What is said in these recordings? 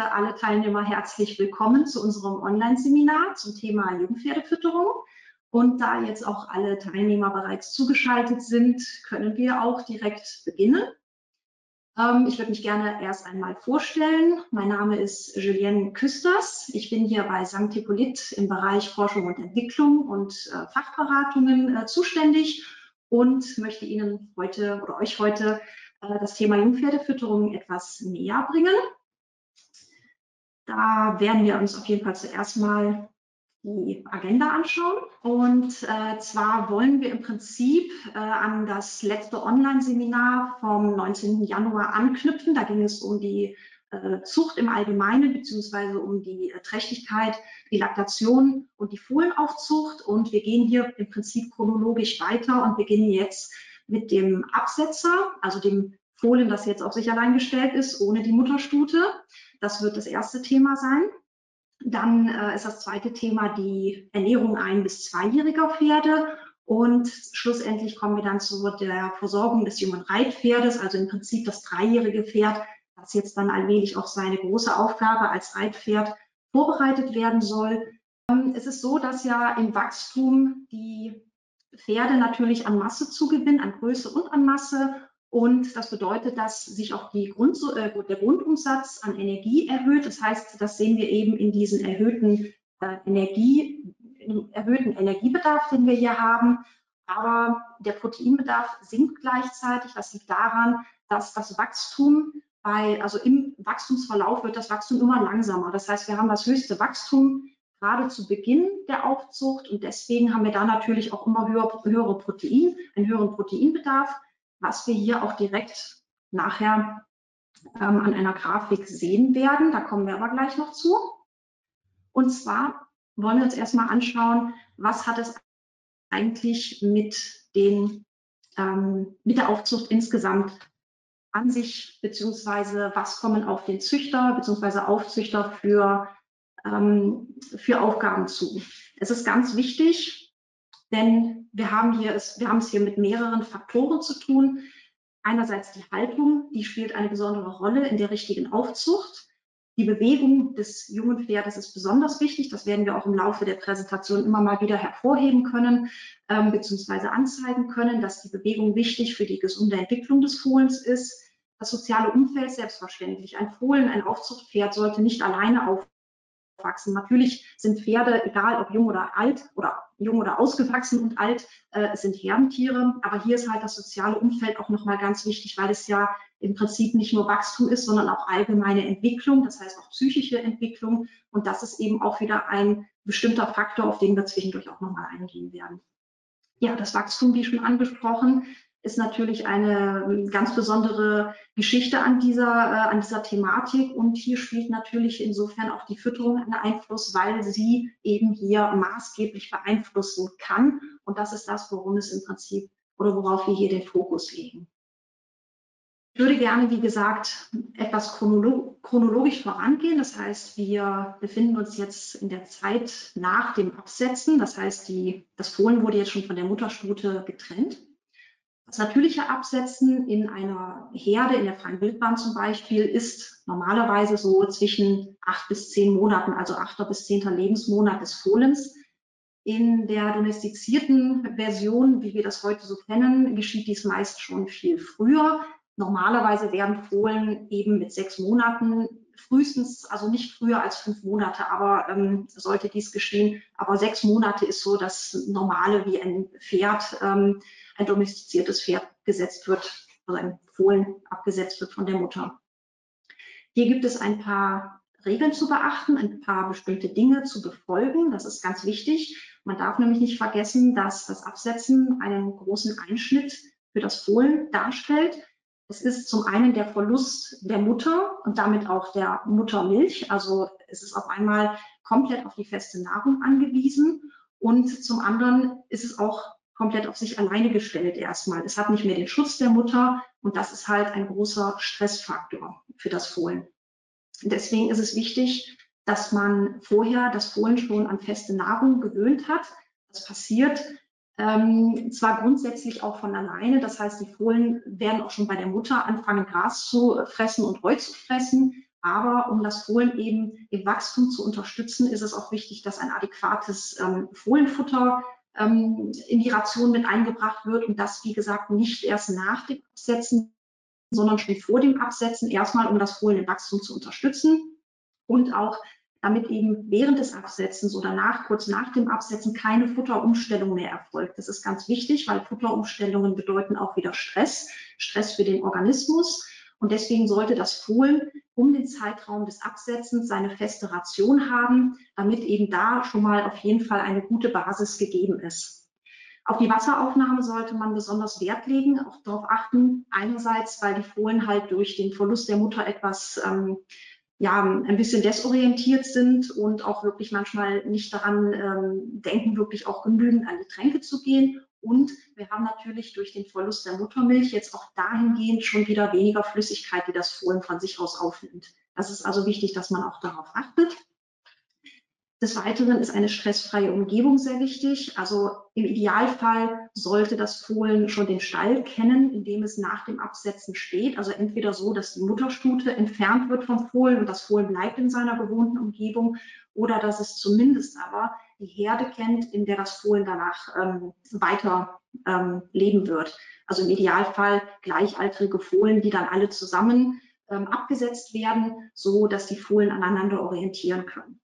heiße alle Teilnehmer herzlich willkommen zu unserem Online-Seminar zum Thema Jungpferdefütterung. Und da jetzt auch alle Teilnehmer bereits zugeschaltet sind, können wir auch direkt beginnen. Ähm, ich würde mich gerne erst einmal vorstellen. Mein Name ist Julienne Küsters. Ich bin hier bei St. Hippolyt im Bereich Forschung und Entwicklung und äh, Fachberatungen äh, zuständig und möchte Ihnen heute oder euch heute äh, das Thema Jungpferdefütterung etwas näher bringen. Da werden wir uns auf jeden Fall zuerst mal die Agenda anschauen. Und äh, zwar wollen wir im Prinzip äh, an das letzte Online-Seminar vom 19. Januar anknüpfen. Da ging es um die äh, Zucht im Allgemeinen beziehungsweise um die äh, Trächtigkeit, die Laktation und die Fohlenaufzucht. Und wir gehen hier im Prinzip chronologisch weiter und beginnen jetzt mit dem Absetzer, also dem Fohlen, das jetzt auf sich allein gestellt ist, ohne die Mutterstute. Das wird das erste Thema sein. Dann äh, ist das zweite Thema die Ernährung ein- bis zweijähriger Pferde. Und schlussendlich kommen wir dann zu der Versorgung des jungen Reitpferdes, also im Prinzip das dreijährige Pferd, das jetzt dann allmählich auf seine große Aufgabe als Reitpferd vorbereitet werden soll. Ähm, es ist so, dass ja im Wachstum die Pferde natürlich an Masse zugewinnen, an Größe und an Masse. Und das bedeutet, dass sich auch Grund, äh, der Grundumsatz an Energie erhöht. Das heißt, das sehen wir eben in diesen erhöhten äh, Energie, erhöhten Energiebedarf, den wir hier haben. Aber der Proteinbedarf sinkt gleichzeitig. Das liegt daran, dass das Wachstum bei, also im Wachstumsverlauf wird das Wachstum immer langsamer. Das heißt, wir haben das höchste Wachstum gerade zu Beginn der Aufzucht und deswegen haben wir da natürlich auch immer höher, höhere Protein, einen höheren Proteinbedarf was wir hier auch direkt nachher ähm, an einer Grafik sehen werden. Da kommen wir aber gleich noch zu. Und zwar wollen wir uns erstmal anschauen, was hat es eigentlich mit, den, ähm, mit der Aufzucht insgesamt an sich, beziehungsweise was kommen auf den Züchter beziehungsweise Aufzüchter für, ähm, für Aufgaben zu. Es ist ganz wichtig, denn wir haben hier es, wir haben es hier mit mehreren Faktoren zu tun. Einerseits die Haltung, die spielt eine besondere Rolle in der richtigen Aufzucht. Die Bewegung des jungen Pferdes ist besonders wichtig. Das werden wir auch im Laufe der Präsentation immer mal wieder hervorheben können, ähm, beziehungsweise anzeigen können, dass die Bewegung wichtig für die gesunde Entwicklung des Fohlens ist. Das soziale Umfeld selbstverständlich. Ein Fohlen, ein Aufzuchtpferd sollte nicht alleine auf aufwachsen. Natürlich sind Pferde, egal ob jung oder alt oder jung oder ausgewachsen und alt, äh, sind Herdentiere. Aber hier ist halt das soziale Umfeld auch nochmal ganz wichtig, weil es ja im Prinzip nicht nur Wachstum ist, sondern auch allgemeine Entwicklung, das heißt auch psychische Entwicklung. Und das ist eben auch wieder ein bestimmter Faktor, auf den wir zwischendurch auch nochmal eingehen werden. Ja, das Wachstum, wie schon angesprochen, ist natürlich eine ähm, ganz besondere Geschichte an dieser, äh, an dieser Thematik. Und hier spielt natürlich insofern auch die Fütterung einen Einfluss, weil sie eben hier maßgeblich beeinflussen kann. Und das ist das, worum es im Prinzip oder worauf wir hier den Fokus legen. Ich würde gerne, wie gesagt, etwas chronologisch vorangehen. Das heißt, wir befinden uns jetzt in der Zeit nach dem Absetzen. Das heißt, die, das Fohlen wurde jetzt schon von der Mutterstute getrennt. Das natürliche Absetzen in einer Herde, in der freien Wildbahn zum Beispiel, ist normalerweise so zwischen acht bis zehn Monaten, also achter bis zehnter Lebensmonat des Fohlens. In der domestizierten Version, wie wir das heute so kennen, geschieht dies meist schon viel früher. Normalerweise werden Fohlen eben mit sechs Monaten frühestens, also nicht früher als fünf Monate, aber ähm, sollte dies geschehen. Aber sechs Monate ist so das Normale, wie ein Pferd ähm, ein domestiziertes Pferd gesetzt wird, also ein Fohlen abgesetzt wird von der Mutter. Hier gibt es ein paar Regeln zu beachten, ein paar bestimmte Dinge zu befolgen. Das ist ganz wichtig. Man darf nämlich nicht vergessen, dass das Absetzen einen großen Einschnitt für das Fohlen darstellt. Es ist zum einen der Verlust der Mutter und damit auch der Muttermilch. Also es ist auf einmal komplett auf die feste Nahrung angewiesen. Und zum anderen ist es auch komplett auf sich alleine gestellt erstmal. Es hat nicht mehr den Schutz der Mutter und das ist halt ein großer Stressfaktor für das Fohlen. Deswegen ist es wichtig, dass man vorher das Fohlen schon an feste Nahrung gewöhnt hat. Das passiert ähm, zwar grundsätzlich auch von alleine, das heißt, die Fohlen werden auch schon bei der Mutter anfangen, Gras zu fressen und Heu zu fressen. Aber um das Fohlen eben im Wachstum zu unterstützen, ist es auch wichtig, dass ein adäquates ähm, Fohlenfutter ähm, in die Ration mit eingebracht wird und das, wie gesagt, nicht erst nach dem Absetzen, sondern schon vor dem Absetzen, erstmal um das Fohlen im Wachstum zu unterstützen und auch damit eben während des Absetzens oder nach, kurz nach dem Absetzen keine Futterumstellung mehr erfolgt. Das ist ganz wichtig, weil Futterumstellungen bedeuten auch wieder Stress, Stress für den Organismus. Und deswegen sollte das Fohlen um den Zeitraum des Absetzens seine feste Ration haben, damit eben da schon mal auf jeden Fall eine gute Basis gegeben ist. Auf die Wasseraufnahme sollte man besonders Wert legen, auch darauf achten. Einerseits, weil die Fohlen halt durch den Verlust der Mutter etwas ähm, ja, ein bisschen desorientiert sind und auch wirklich manchmal nicht daran ähm, denken, wirklich auch genügend an die Tränke zu gehen. Und wir haben natürlich durch den Verlust der Muttermilch jetzt auch dahingehend schon wieder weniger Flüssigkeit, die das Fohlen von sich aus aufnimmt. Das ist also wichtig, dass man auch darauf achtet. Des Weiteren ist eine stressfreie Umgebung sehr wichtig. Also im Idealfall sollte das Fohlen schon den Stall kennen, in dem es nach dem Absetzen steht. Also entweder so, dass die Mutterstute entfernt wird vom Fohlen und das Fohlen bleibt in seiner gewohnten Umgebung oder dass es zumindest aber die Herde kennt, in der das Fohlen danach ähm, weiter ähm, leben wird. Also im Idealfall gleichaltrige Fohlen, die dann alle zusammen ähm, abgesetzt werden, so dass die Fohlen aneinander orientieren können.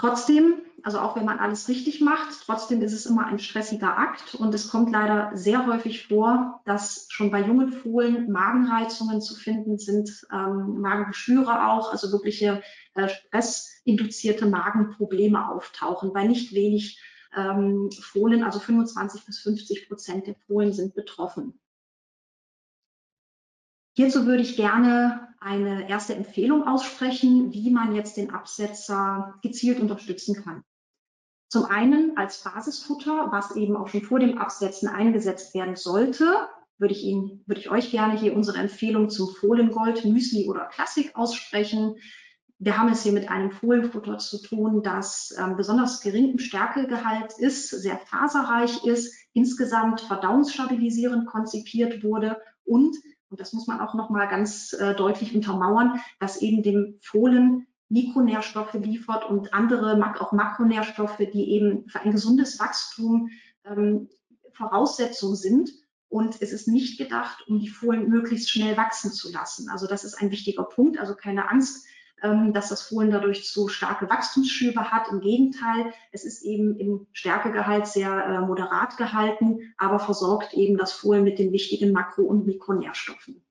Trotzdem, also auch wenn man alles richtig macht, trotzdem ist es immer ein stressiger Akt und es kommt leider sehr häufig vor, dass schon bei jungen Fohlen Magenreizungen zu finden sind, ähm, Magengeschwüre auch, also wirkliche äh, stressinduzierte Magenprobleme auftauchen. Bei nicht wenig ähm, Fohlen, also 25 bis 50 Prozent der Fohlen sind betroffen. Hierzu würde ich gerne eine erste Empfehlung aussprechen, wie man jetzt den Absetzer gezielt unterstützen kann. Zum einen als Basisfutter, was eben auch schon vor dem Absetzen eingesetzt werden sollte, würde ich Ihnen, würde ich euch gerne hier unsere Empfehlung zum Fohlengold, Müsli oder Klassik aussprechen. Wir haben es hier mit einem Fohlenfutter zu tun, das ähm, besonders gering im Stärkegehalt ist, sehr faserreich ist, insgesamt verdauungsstabilisierend konzipiert wurde und und das muss man auch noch mal ganz äh, deutlich untermauern, dass eben dem Fohlen Mikronährstoffe liefert und andere, auch Makronährstoffe, die eben für ein gesundes Wachstum ähm, Voraussetzung sind. Und es ist nicht gedacht, um die Fohlen möglichst schnell wachsen zu lassen. Also das ist ein wichtiger Punkt. Also keine Angst, dass das Fohlen dadurch zu starke Wachstumsschübe hat. Im Gegenteil, es ist eben im Stärkegehalt sehr äh, moderat gehalten, aber versorgt eben das Fohlen mit den wichtigen Makro- und Mikronährstoffen.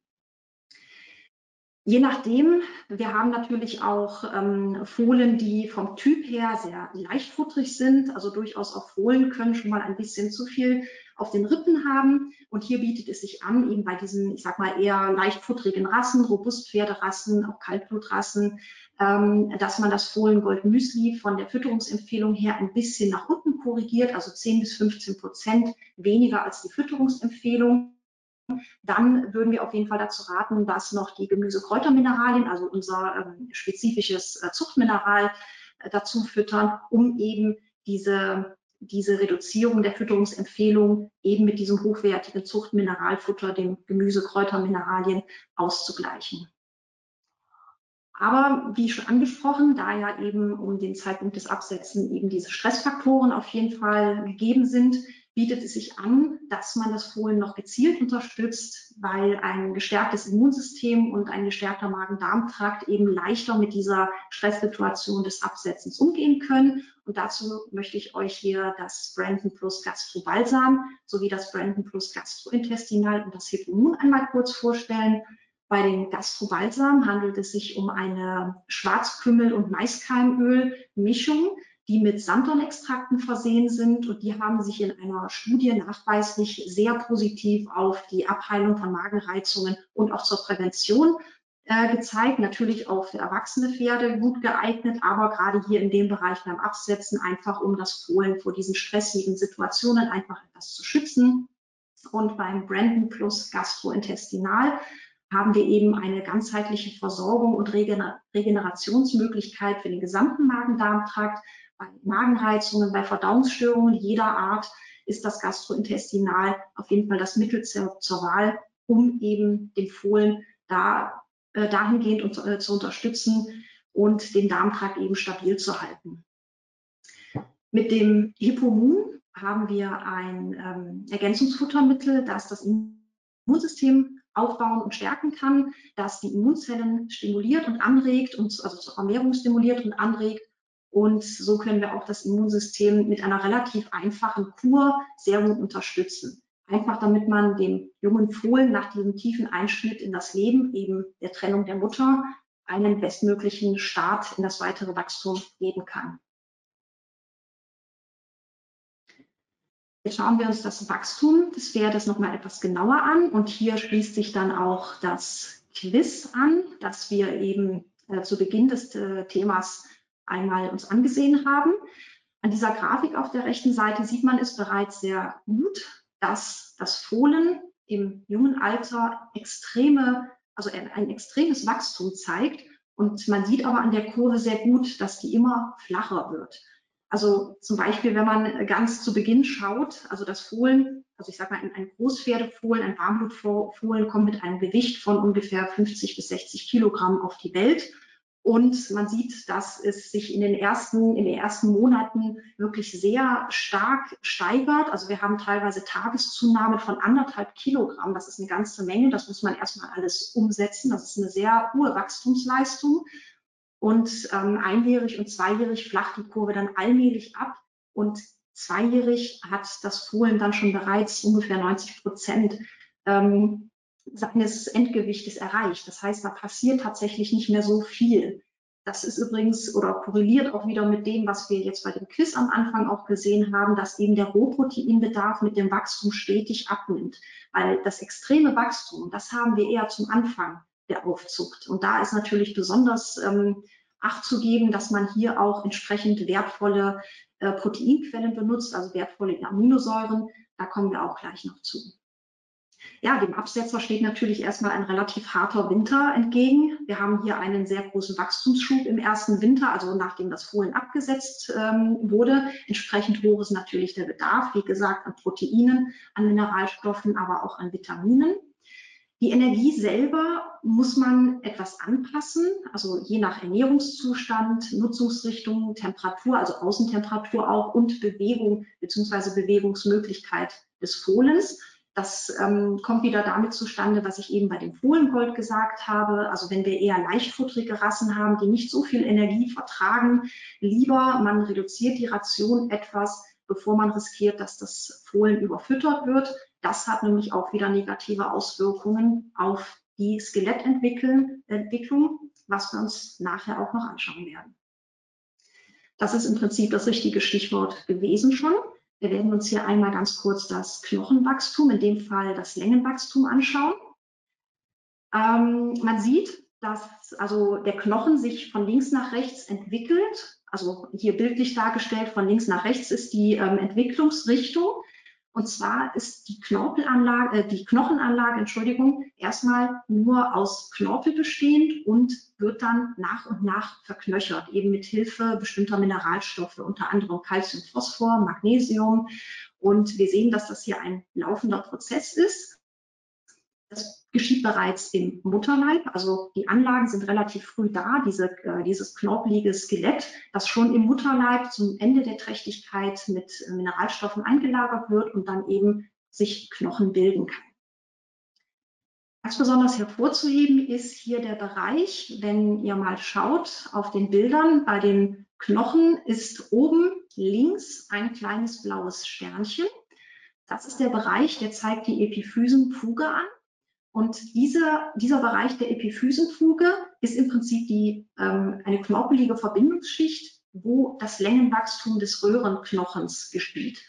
Je nachdem, wir haben natürlich auch ähm, Fohlen, die vom Typ her sehr leichtfutterig sind, also durchaus auch Fohlen können schon mal ein bisschen zu viel auf den Rippen haben. Und hier bietet es sich an, eben bei diesen, ich sag mal, eher leichtfutterigen Rassen, Robustpferderassen, auch Kaltblutrassen, ähm, dass man das Fohlengold Müsli von der Fütterungsempfehlung her ein bisschen nach unten korrigiert, also 10 bis 15 Prozent weniger als die Fütterungsempfehlung. Dann würden wir auf jeden Fall dazu raten, dass noch die Gemüse-Kräutermineralien, also unser ähm, spezifisches äh, Zuchtmineral, äh, dazu füttern, um eben diese diese Reduzierung der Fütterungsempfehlung eben mit diesem hochwertigen Zuchtmineralfutter, den Gemüse, Kräuter, Mineralien auszugleichen. Aber wie schon angesprochen, da ja eben um den Zeitpunkt des Absetzen eben diese Stressfaktoren auf jeden Fall gegeben sind, bietet es sich an, dass man das Fohlen noch gezielt unterstützt, weil ein gestärktes Immunsystem und ein gestärkter Magen-Darm-Trakt eben leichter mit dieser Stresssituation des Absetzens umgehen können. Und dazu möchte ich euch hier das Brandon Plus Gastro-Balsam sowie das Brandon Plus Gastrointestinal und das Hippomun einmal kurz vorstellen. Bei den Gastrobalsam handelt es sich um eine Schwarzkümmel- und Maiskeimöl-Mischung, die mit Sanddornextrakten versehen sind und die haben sich in einer Studie nachweislich sehr positiv auf die Abheilung von Magenreizungen und auch zur Prävention äh, gezeigt. Natürlich auch für erwachsene Pferde gut geeignet, aber gerade hier in dem Bereich beim Absetzen einfach, um das Fohlen vor diesen stressigen Situationen einfach etwas zu schützen. Und beim Brandon Plus Gastrointestinal haben wir eben eine ganzheitliche Versorgung und Regenerationsmöglichkeit für den gesamten Magen-Darm-Trakt bei Magenreizungen, bei Verdauungsstörungen jeder Art ist das Gastrointestinal auf jeden Fall das Mittel zur, zur Wahl, um eben dem Fohlen da äh, dahingehend äh, zu unterstützen und den Darmtrakt eben stabil zu halten. Mit dem Hippomun haben wir ein ähm, Ergänzungsfuttermittel, das das Immunsystem aufbauen und stärken kann, das die Immunzellen stimuliert und anregt, und, also zur Vermehrung stimuliert und anregt. Und so können wir auch das Immunsystem mit einer relativ einfachen Kur sehr gut unterstützen. Einfach damit man dem jungen Fohlen nach diesem tiefen Einschnitt in das Leben, eben der Trennung der Mutter, einen bestmöglichen Start in das weitere Wachstum geben kann. Jetzt schauen wir uns das Wachstum des Pferdes nochmal etwas genauer an und hier schließt sich dann auch das Quiz an, das wir eben äh, zu Beginn des äh, Themas einmal uns angesehen haben. An dieser Grafik auf der rechten Seite sieht man es bereits sehr gut, dass das Fohlen im jungen Alter extreme, also ein extremes Wachstum zeigt. Und man sieht aber an der Kurve sehr gut, dass die immer flacher wird. Also zum Beispiel, wenn man ganz zu Beginn schaut, also das Fohlen, also ich sage mal, ein Großpferdefohlen, ein Warmblutfohlen kommt mit einem Gewicht von ungefähr 50 bis 60 Kilogramm auf die Welt. Und man sieht, dass es sich in den ersten, in den ersten Monaten wirklich sehr stark steigert. Also wir haben teilweise Tageszunahme von anderthalb Kilogramm. Das ist eine ganze Menge. Das muss man erstmal alles umsetzen. Das ist eine sehr hohe Wachstumsleistung. Und ähm, einjährig und zweijährig flacht die Kurve dann allmählich ab und zweijährig hat das Fohlen dann schon bereits ungefähr 90 Prozent ähm, seines Endgewichtes erreicht. Das heißt, da passiert tatsächlich nicht mehr so viel. Das ist übrigens oder korreliert auch wieder mit dem, was wir jetzt bei dem Quiz am Anfang auch gesehen haben, dass eben der Rohproteinbedarf mit dem Wachstum stetig abnimmt. Weil das extreme Wachstum, das haben wir eher zum Anfang der Aufzucht. Und da ist natürlich besonders ähm, Acht zu geben, dass man hier auch entsprechend wertvolle äh, Proteinquellen benutzt, also wertvolle Aminosäuren. Da kommen wir auch gleich noch zu. Ja, dem Absetzer steht natürlich erstmal ein relativ harter Winter entgegen. Wir haben hier einen sehr großen Wachstumsschub im ersten Winter, also nachdem das Fohlen abgesetzt ähm, wurde. Entsprechend hoch ist natürlich der Bedarf, wie gesagt, an Proteinen, an Mineralstoffen, aber auch an Vitaminen. Die Energie selber muss man etwas anpassen, also je nach Ernährungszustand, Nutzungsrichtung, Temperatur, also Außentemperatur auch und Bewegung bzw. Bewegungsmöglichkeit des Fohlens. Das ähm, kommt wieder damit zustande, was ich eben bei dem Fohlengold gesagt habe. Also wenn wir eher leichtfutterige Rassen haben, die nicht so viel Energie vertragen, lieber man reduziert die Ration etwas, bevor man riskiert, dass das Fohlen überfüttert wird. Das hat nämlich auch wieder negative Auswirkungen auf die Skelettentwicklung, was wir uns nachher auch noch anschauen werden. Das ist im Prinzip das richtige Stichwort gewesen schon. Wir werden uns hier einmal ganz kurz das Knochenwachstum, in dem Fall das Längenwachstum anschauen. Ähm, man sieht, dass also der Knochen sich von links nach rechts entwickelt. Also hier bildlich dargestellt, von links nach rechts ist die ähm, Entwicklungsrichtung. Und zwar ist die Knorpelanlage, äh, die Knochenanlage, Entschuldigung, erstmal nur aus Knorpel bestehend und wird dann nach und nach verknöchert, eben mit Hilfe bestimmter Mineralstoffe, unter anderem Calcium, Phosphor, Magnesium. Und wir sehen, dass das hier ein laufender Prozess ist. Das geschieht bereits im Mutterleib. Also die Anlagen sind relativ früh da, diese, äh, dieses knorpelige Skelett, das schon im Mutterleib zum Ende der Trächtigkeit mit Mineralstoffen eingelagert wird und dann eben sich Knochen bilden kann. Ganz besonders hervorzuheben ist hier der Bereich, wenn ihr mal schaut auf den Bildern, bei den Knochen ist oben links ein kleines blaues Sternchen. Das ist der Bereich, der zeigt die Epiphysenfuge an. Und dieser, dieser Bereich der Epiphysenfuge ist im Prinzip die, ähm, eine knorpelige Verbindungsschicht, wo das Längenwachstum des Röhrenknochens geschieht.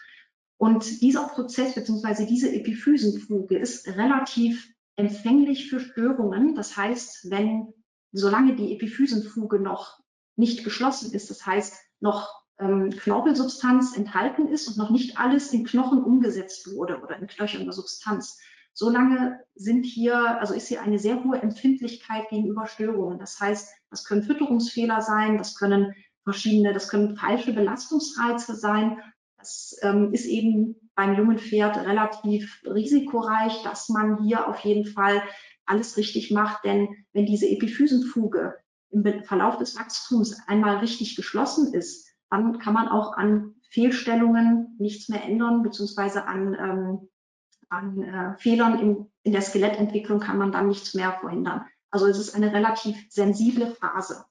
Und dieser Prozess bzw. diese Epiphysenfuge ist relativ empfänglich für Störungen. Das heißt, wenn solange die Epiphysenfuge noch nicht geschlossen ist, das heißt noch ähm, Knorpelsubstanz enthalten ist und noch nicht alles in Knochen umgesetzt wurde oder in knöcherner Substanz, solange sind hier, also ist hier eine sehr hohe Empfindlichkeit gegenüber Störungen. Das heißt, das können Fütterungsfehler sein, das können verschiedene, das können falsche Belastungsreize sein. Das ähm, ist eben beim jungen Pferd relativ risikoreich, dass man hier auf jeden Fall alles richtig macht, denn wenn diese Epiphysenfuge im Verlauf des Wachstums einmal richtig geschlossen ist, dann kann man auch an Fehlstellungen nichts mehr ändern, beziehungsweise an, ähm, an äh, Fehlern in, in der Skelettentwicklung kann man dann nichts mehr verhindern. Also es ist eine relativ sensible Phase.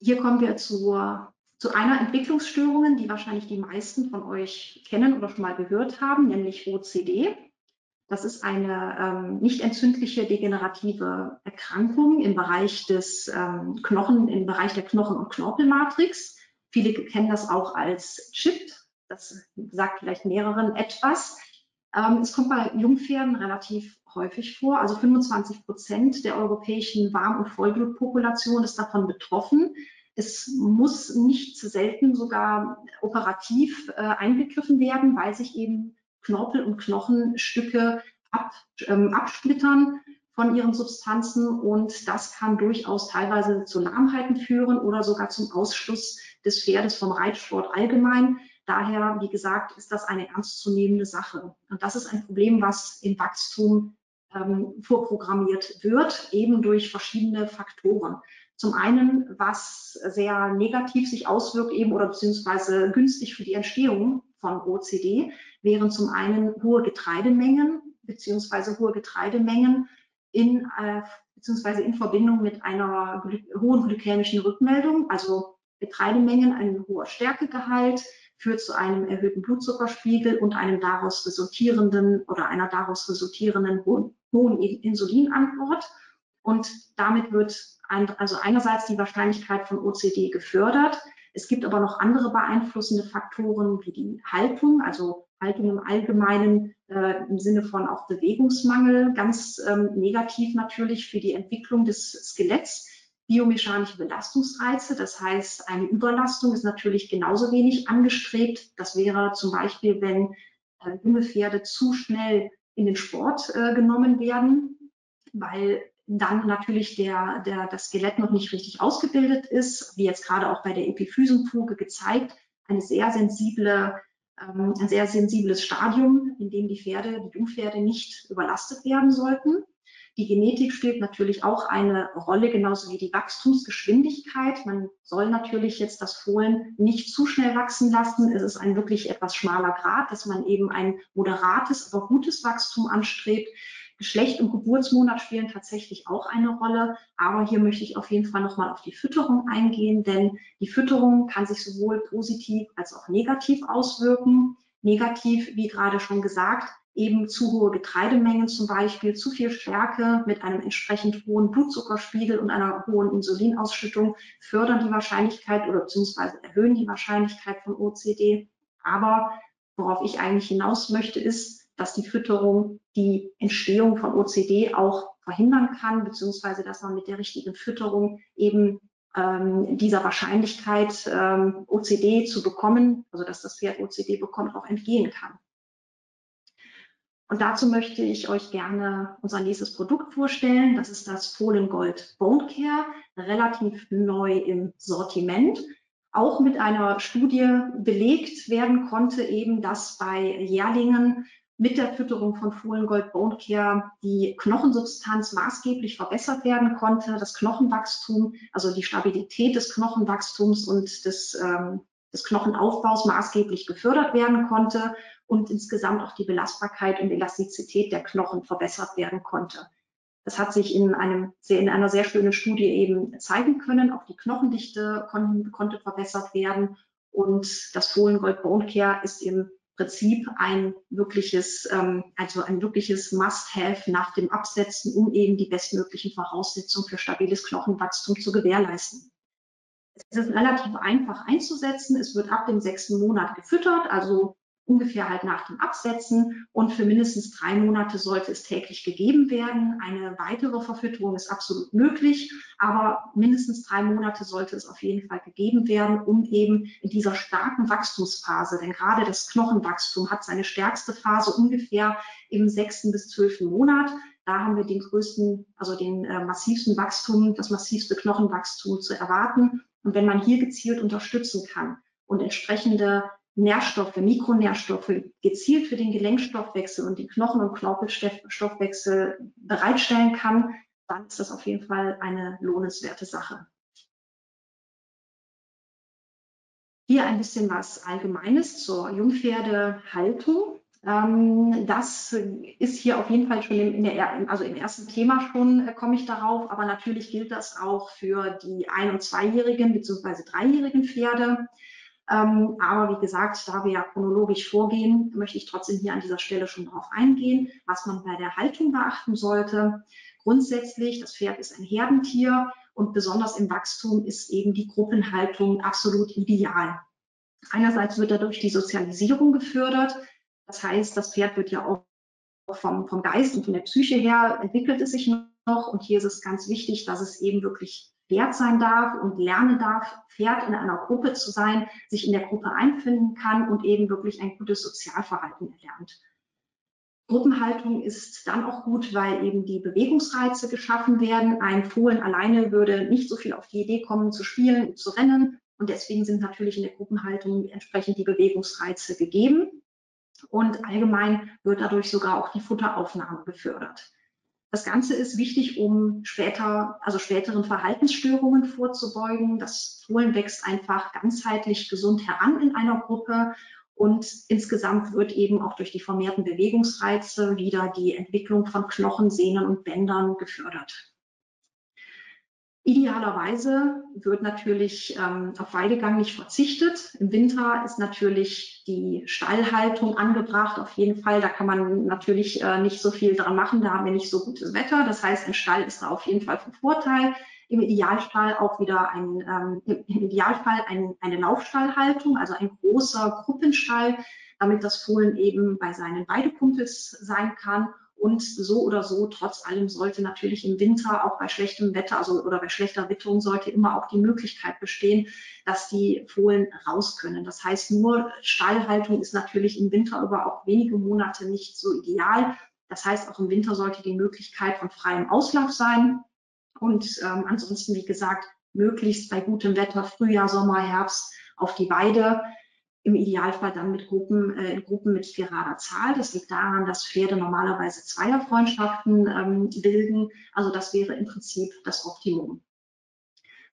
Hier kommen wir zur, zu einer Entwicklungsstörung, die wahrscheinlich die meisten von euch kennen oder schon mal gehört haben, nämlich OCD. Das ist eine ähm, nicht entzündliche degenerative Erkrankung im Bereich des ähm, Knochen, im Bereich der Knochen- und Knorpelmatrix. Viele kennen das auch als Chip. Das sagt vielleicht mehreren etwas. Ähm, es kommt bei Jungpferden relativ häufig vor. Also 25 Prozent der europäischen Warm- und Vollblutpopulation ist davon betroffen. Es muss nicht selten sogar operativ äh, eingegriffen werden, weil sich eben Knorpel und Knochenstücke ab, ähm, absplittern von ihren Substanzen und das kann durchaus teilweise zu Lahmheiten führen oder sogar zum Ausschluss des Pferdes vom Reitsport allgemein. Daher, wie gesagt, ist das eine ernstzunehmende Sache. Und das ist ein Problem, was im Wachstum ähm, vorprogrammiert wird, eben durch verschiedene Faktoren. Zum einen, was sehr negativ sich auswirkt eben oder beziehungsweise günstig für die Entstehung von OCD, wären zum einen hohe Getreidemengen beziehungsweise hohe Getreidemengen in, äh, beziehungsweise in Verbindung mit einer gly hohen glykämischen Rückmeldung, also Getreidemengen, ein hoher Stärkegehalt, führt zu einem erhöhten Blutzuckerspiegel und einem daraus resultierenden oder einer daraus resultierenden hohen, hohen Insulinantwort. Und damit wird ein, also einerseits die Wahrscheinlichkeit von OCD gefördert. Es gibt aber noch andere beeinflussende Faktoren wie die Haltung, also Haltung im Allgemeinen äh, im Sinne von auch Bewegungsmangel, ganz ähm, negativ natürlich für die Entwicklung des Skeletts biomechanische Belastungsreize. Das heißt, eine Überlastung ist natürlich genauso wenig angestrebt. Das wäre zum Beispiel, wenn äh, junge Pferde zu schnell in den Sport äh, genommen werden, weil dann natürlich der, der, das Skelett noch nicht richtig ausgebildet ist, wie jetzt gerade auch bei der Epiphysenfuge gezeigt, eine sehr sensible, ähm, ein sehr sensibles Stadium, in dem die Pferde, die Jungpferde nicht überlastet werden sollten. Die Genetik spielt natürlich auch eine Rolle, genauso wie die Wachstumsgeschwindigkeit. Man soll natürlich jetzt das Fohlen nicht zu schnell wachsen lassen. Es ist ein wirklich etwas schmaler Grad, dass man eben ein moderates, aber gutes Wachstum anstrebt. Geschlecht und Geburtsmonat spielen tatsächlich auch eine Rolle. Aber hier möchte ich auf jeden Fall nochmal auf die Fütterung eingehen, denn die Fütterung kann sich sowohl positiv als auch negativ auswirken. Negativ, wie gerade schon gesagt, eben zu hohe Getreidemengen zum Beispiel, zu viel Stärke mit einem entsprechend hohen Blutzuckerspiegel und einer hohen Insulinausschüttung fördern die Wahrscheinlichkeit oder beziehungsweise erhöhen die Wahrscheinlichkeit von OCD. Aber worauf ich eigentlich hinaus möchte, ist, dass die Fütterung die Entstehung von OCD auch verhindern kann, beziehungsweise dass man mit der richtigen Fütterung eben ähm, dieser Wahrscheinlichkeit, ähm, OCD zu bekommen, also dass das Pferd OCD bekommt, auch entgehen kann. Und dazu möchte ich euch gerne unser nächstes Produkt vorstellen. Das ist das Fohlen Gold Bone Care, relativ neu im Sortiment. Auch mit einer Studie belegt werden konnte eben, dass bei Jährlingen mit der Fütterung von Fohlengold Bone Care die Knochensubstanz maßgeblich verbessert werden konnte, das Knochenwachstum, also die Stabilität des Knochenwachstums und des, ähm, des Knochenaufbaus maßgeblich gefördert werden konnte und insgesamt auch die Belastbarkeit und Elastizität der Knochen verbessert werden konnte. Das hat sich in, einem sehr, in einer sehr schönen Studie eben zeigen können. Auch die Knochendichte kon, konnte verbessert werden. Und das Fohlengold Bone Care ist im Prinzip ein wirkliches, ähm, also ein wirkliches Must-Have nach dem Absetzen, um eben die bestmöglichen Voraussetzungen für stabiles Knochenwachstum zu gewährleisten. Es ist relativ einfach einzusetzen. Es wird ab dem sechsten Monat gefüttert, also ungefähr halt nach dem Absetzen und für mindestens drei Monate sollte es täglich gegeben werden. Eine weitere Verfütterung ist absolut möglich, aber mindestens drei Monate sollte es auf jeden Fall gegeben werden, um eben in dieser starken Wachstumsphase, denn gerade das Knochenwachstum hat seine stärkste Phase ungefähr im sechsten bis zwölften Monat. Da haben wir den größten, also den äh, massivsten Wachstum, das massivste Knochenwachstum zu erwarten. Und wenn man hier gezielt unterstützen kann und entsprechende Nährstoffe, Mikronährstoffe gezielt für den Gelenkstoffwechsel und den Knochen- und Knorpelstoffwechsel bereitstellen kann, dann ist das auf jeden Fall eine lohnenswerte Sache. Hier ein bisschen was Allgemeines zur Jungpferdehaltung. Ähm, das ist hier auf jeden Fall schon in der, also im ersten Thema schon äh, komme ich darauf, aber natürlich gilt das auch für die ein- und zweijährigen bzw. dreijährigen Pferde. Ähm, aber wie gesagt, da wir ja chronologisch vorgehen, möchte ich trotzdem hier an dieser Stelle schon darauf eingehen, was man bei der Haltung beachten sollte. Grundsätzlich, das Pferd ist ein Herdentier und besonders im Wachstum ist eben die Gruppenhaltung absolut ideal. Einerseits wird dadurch die Sozialisierung gefördert. Das heißt, das Pferd wird ja auch vom, vom Geist und von der Psyche her entwickelt es sich noch. Und hier ist es ganz wichtig, dass es eben wirklich Pferd sein darf und lernen darf, Pferd in einer Gruppe zu sein, sich in der Gruppe einfinden kann und eben wirklich ein gutes Sozialverhalten erlernt. Gruppenhaltung ist dann auch gut, weil eben die Bewegungsreize geschaffen werden. Ein Fohlen alleine würde nicht so viel auf die Idee kommen, zu spielen, zu rennen. Und deswegen sind natürlich in der Gruppenhaltung entsprechend die Bewegungsreize gegeben. Und allgemein wird dadurch sogar auch die Futteraufnahme gefördert. Das Ganze ist wichtig, um später, also späteren Verhaltensstörungen vorzubeugen. Das Fohlen wächst einfach ganzheitlich gesund heran in einer Gruppe und insgesamt wird eben auch durch die vermehrten Bewegungsreize wieder die Entwicklung von Knochen, Sehnen und Bändern gefördert. Idealerweise wird natürlich ähm, auf Weidegang nicht verzichtet. Im Winter ist natürlich die Stallhaltung angebracht, auf jeden Fall. Da kann man natürlich äh, nicht so viel dran machen, da haben wir nicht so gutes Wetter. Das heißt, ein Stall ist da auf jeden Fall von Vorteil. Im Idealfall auch wieder ein, ähm, im Idealfall ein, eine Laufstallhaltung, also ein großer Gruppenstall, damit das Fohlen eben bei seinen Weidekumpels sein kann und so oder so, trotz allem sollte natürlich im Winter auch bei schlechtem Wetter also, oder bei schlechter Witterung sollte immer auch die Möglichkeit bestehen, dass die Fohlen raus können. Das heißt, nur Stallhaltung ist natürlich im Winter über auch wenige Monate nicht so ideal. Das heißt, auch im Winter sollte die Möglichkeit von freiem Auslauf sein. Und ähm, ansonsten, wie gesagt, möglichst bei gutem Wetter, Frühjahr, Sommer, Herbst auf die Weide im Idealfall dann mit Gruppen, äh, in Gruppen mit vierrader Zahl. Das liegt daran, dass Pferde normalerweise Zweierfreundschaften ähm, bilden. Also das wäre im Prinzip das Optimum.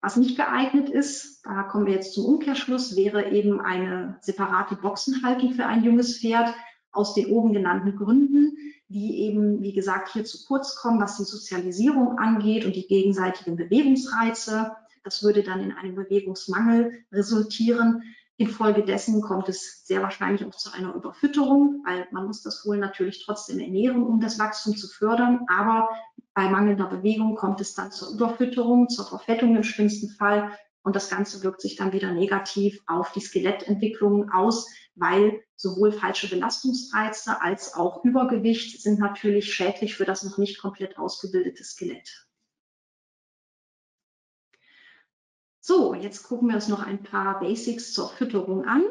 Was nicht geeignet ist, da kommen wir jetzt zum Umkehrschluss, wäre eben eine separate Boxenhaltung für ein junges Pferd aus den oben genannten Gründen, die eben, wie gesagt, hier zu kurz kommen, was die Sozialisierung angeht und die gegenseitigen Bewegungsreize. Das würde dann in einem Bewegungsmangel resultieren. Infolgedessen kommt es sehr wahrscheinlich auch zu einer Überfütterung, weil man muss das Fohlen natürlich trotzdem ernähren, um das Wachstum zu fördern. Aber bei mangelnder Bewegung kommt es dann zur Überfütterung, zur Verfettung im schlimmsten Fall. Und das Ganze wirkt sich dann wieder negativ auf die Skelettentwicklung aus, weil sowohl falsche Belastungsreize als auch Übergewicht sind natürlich schädlich für das noch nicht komplett ausgebildete Skelett. So, jetzt gucken wir uns noch ein paar Basics zur Fütterung an.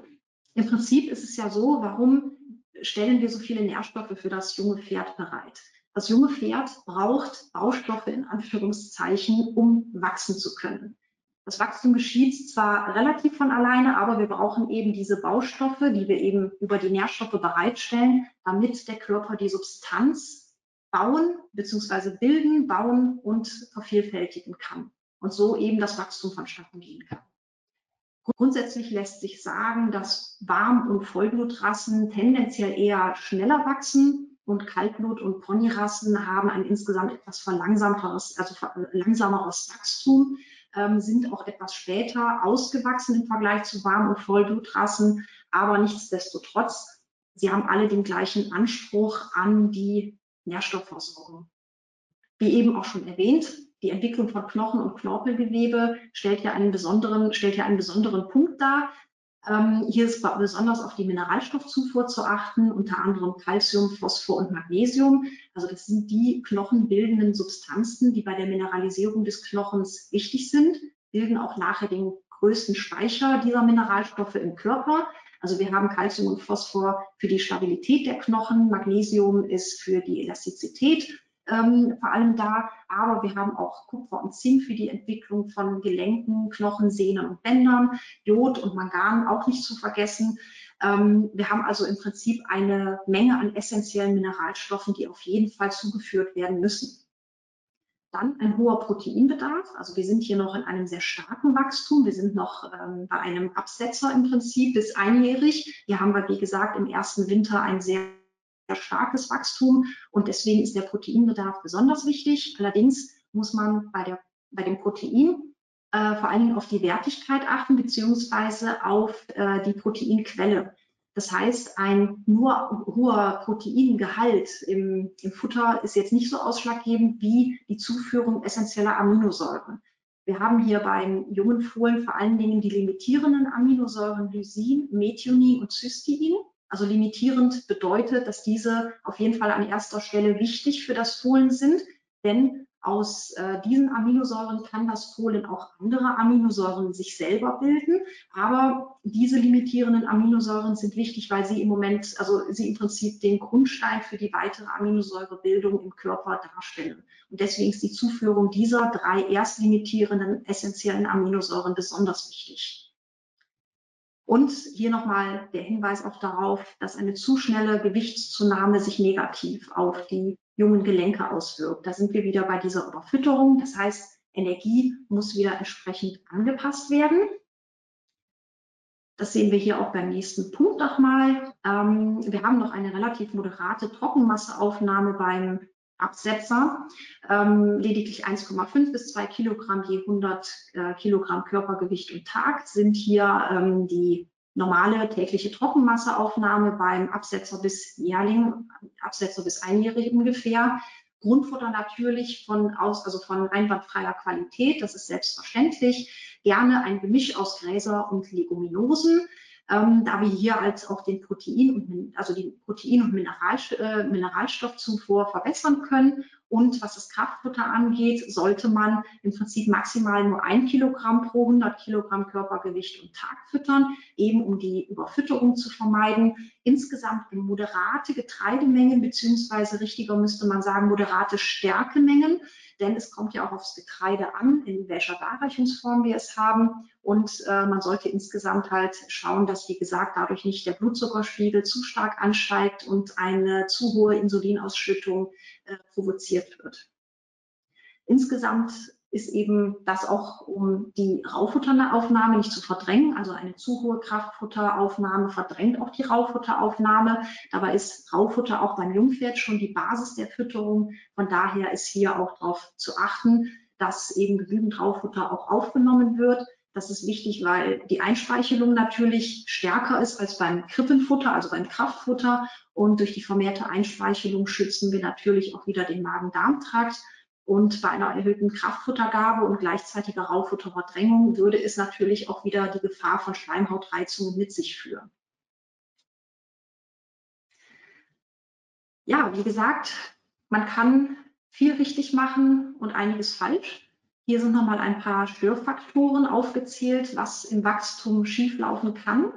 Im Prinzip ist es ja so, warum stellen wir so viele Nährstoffe für das junge Pferd bereit? Das junge Pferd braucht Baustoffe in Anführungszeichen, um wachsen zu können. Das Wachstum geschieht zwar relativ von alleine, aber wir brauchen eben diese Baustoffe, die wir eben über die Nährstoffe bereitstellen, damit der Körper die Substanz bauen bzw. bilden, bauen und vervielfältigen kann und so eben das Wachstum vonstatten gehen kann. Grundsätzlich lässt sich sagen, dass Warm- und Vollblutrassen tendenziell eher schneller wachsen und Kaltblut- und Ponyrassen haben ein insgesamt etwas verlangsamteres, also langsameres Wachstum, ähm, sind auch etwas später ausgewachsen im Vergleich zu Warm- und Vollblutrassen, aber nichtsdestotrotz, sie haben alle den gleichen Anspruch an die Nährstoffversorgung. Wie eben auch schon erwähnt, die Entwicklung von Knochen und Knorpelgewebe stellt ja einen besonderen, stellt ja einen besonderen Punkt dar. Ähm, hier ist besonders auf die Mineralstoffzufuhr zu achten, unter anderem Calcium, Phosphor und Magnesium. Also das sind die knochenbildenden Substanzen, die bei der Mineralisierung des Knochens wichtig sind, bilden auch nachher den größten Speicher dieser Mineralstoffe im Körper. Also wir haben Calcium und Phosphor für die Stabilität der Knochen, Magnesium ist für die Elastizität ähm, vor allem da. Aber wir haben auch Kupfer und Zink für die Entwicklung von Gelenken, Knochen, Sehnen und Bändern, Jod und Mangan auch nicht zu vergessen. Ähm, wir haben also im Prinzip eine Menge an essentiellen Mineralstoffen, die auf jeden Fall zugeführt werden müssen. Dann ein hoher Proteinbedarf. Also wir sind hier noch in einem sehr starken Wachstum. Wir sind noch ähm, bei einem Absetzer im Prinzip bis einjährig. Hier haben wir, wie gesagt, im ersten Winter ein sehr starkes Wachstum und deswegen ist der Proteinbedarf besonders wichtig. Allerdings muss man bei, der, bei dem Protein äh, vor allen Dingen auf die Wertigkeit achten, beziehungsweise auf äh, die Proteinquelle. Das heißt, ein nur hoher Proteingehalt im, im, Futter ist jetzt nicht so ausschlaggebend wie die Zuführung essentieller Aminosäuren. Wir haben hier beim jungen Fohlen vor allen Dingen die limitierenden Aminosäuren Lysin, Methionin und Cystein. Also limitierend bedeutet, dass diese auf jeden Fall an erster Stelle wichtig für das Fohlen sind, denn aus äh, diesen Aminosäuren kann das Fohlen auch andere Aminosäuren sich selber bilden. Aber diese limitierenden Aminosäuren sind wichtig, weil sie im Moment, also sie im Prinzip den Grundstein für die weitere Aminosäurebildung im Körper darstellen. Und deswegen ist die Zuführung dieser drei erstlimitierenden essentiellen Aminosäuren besonders wichtig. Und hier nochmal der Hinweis auch darauf, dass eine zu schnelle Gewichtszunahme sich negativ auf die jungen Gelenke auswirkt. Da sind wir wieder bei dieser Überfütterung. Das heißt, Energie muss wieder entsprechend angepasst werden. Das sehen wir hier auch beim nächsten Punkt nochmal. Ähm, wir haben noch eine relativ moderate Trockenmasseaufnahme beim Absetzer. Ähm, lediglich 1,5 bis 2 Kilogramm je 100 äh, Kilogramm Körpergewicht und Tag sind hier ähm, die normale tägliche Trockenmasseaufnahme beim Absetzer bis Jährling, Absetzer bis Einjährig ungefähr. Grundfutter natürlich von aus, also von einwandfreier Qualität, das ist selbstverständlich. Gerne ein Gemisch aus Gräser und Leguminosen ähm, da wir hier als auch den Protein und, also die Protein- und Mineral, äh, Mineralstoffzufuhr verbessern können. Und was das Kraftfutter angeht, sollte man im Prinzip maximal nur ein Kilogramm pro 100 Kilogramm Körpergewicht und Tag füttern, eben um die Überfütterung zu vermeiden. Insgesamt in moderate Getreidemengen, beziehungsweise richtiger müsste man sagen, moderate Stärkemengen denn es kommt ja auch aufs Getreide an, in welcher Darreichungsform wir es haben. Und äh, man sollte insgesamt halt schauen, dass, wie gesagt, dadurch nicht der Blutzuckerspiegel zu stark ansteigt und eine zu hohe Insulinausschüttung äh, provoziert wird. Insgesamt ist eben das auch, um die Raufutteraufnahme nicht zu verdrängen. Also eine zu hohe Kraftfutteraufnahme verdrängt auch die Raufutteraufnahme. Dabei ist Raufutter auch beim Jungpferd schon die Basis der Fütterung. Von daher ist hier auch darauf zu achten, dass eben genügend Raufutter auch aufgenommen wird. Das ist wichtig, weil die Einspeichelung natürlich stärker ist als beim Krippenfutter, also beim Kraftfutter. Und durch die vermehrte Einspeichelung schützen wir natürlich auch wieder den Magen-Darm-Trakt. Und bei einer erhöhten Kraftfuttergabe und gleichzeitiger Rauffutterverdrängung würde es natürlich auch wieder die Gefahr von Schleimhautreizungen mit sich führen. Ja, wie gesagt, man kann viel richtig machen und einiges falsch. Hier sind nochmal ein paar Störfaktoren aufgezählt, was im Wachstum schieflaufen kann.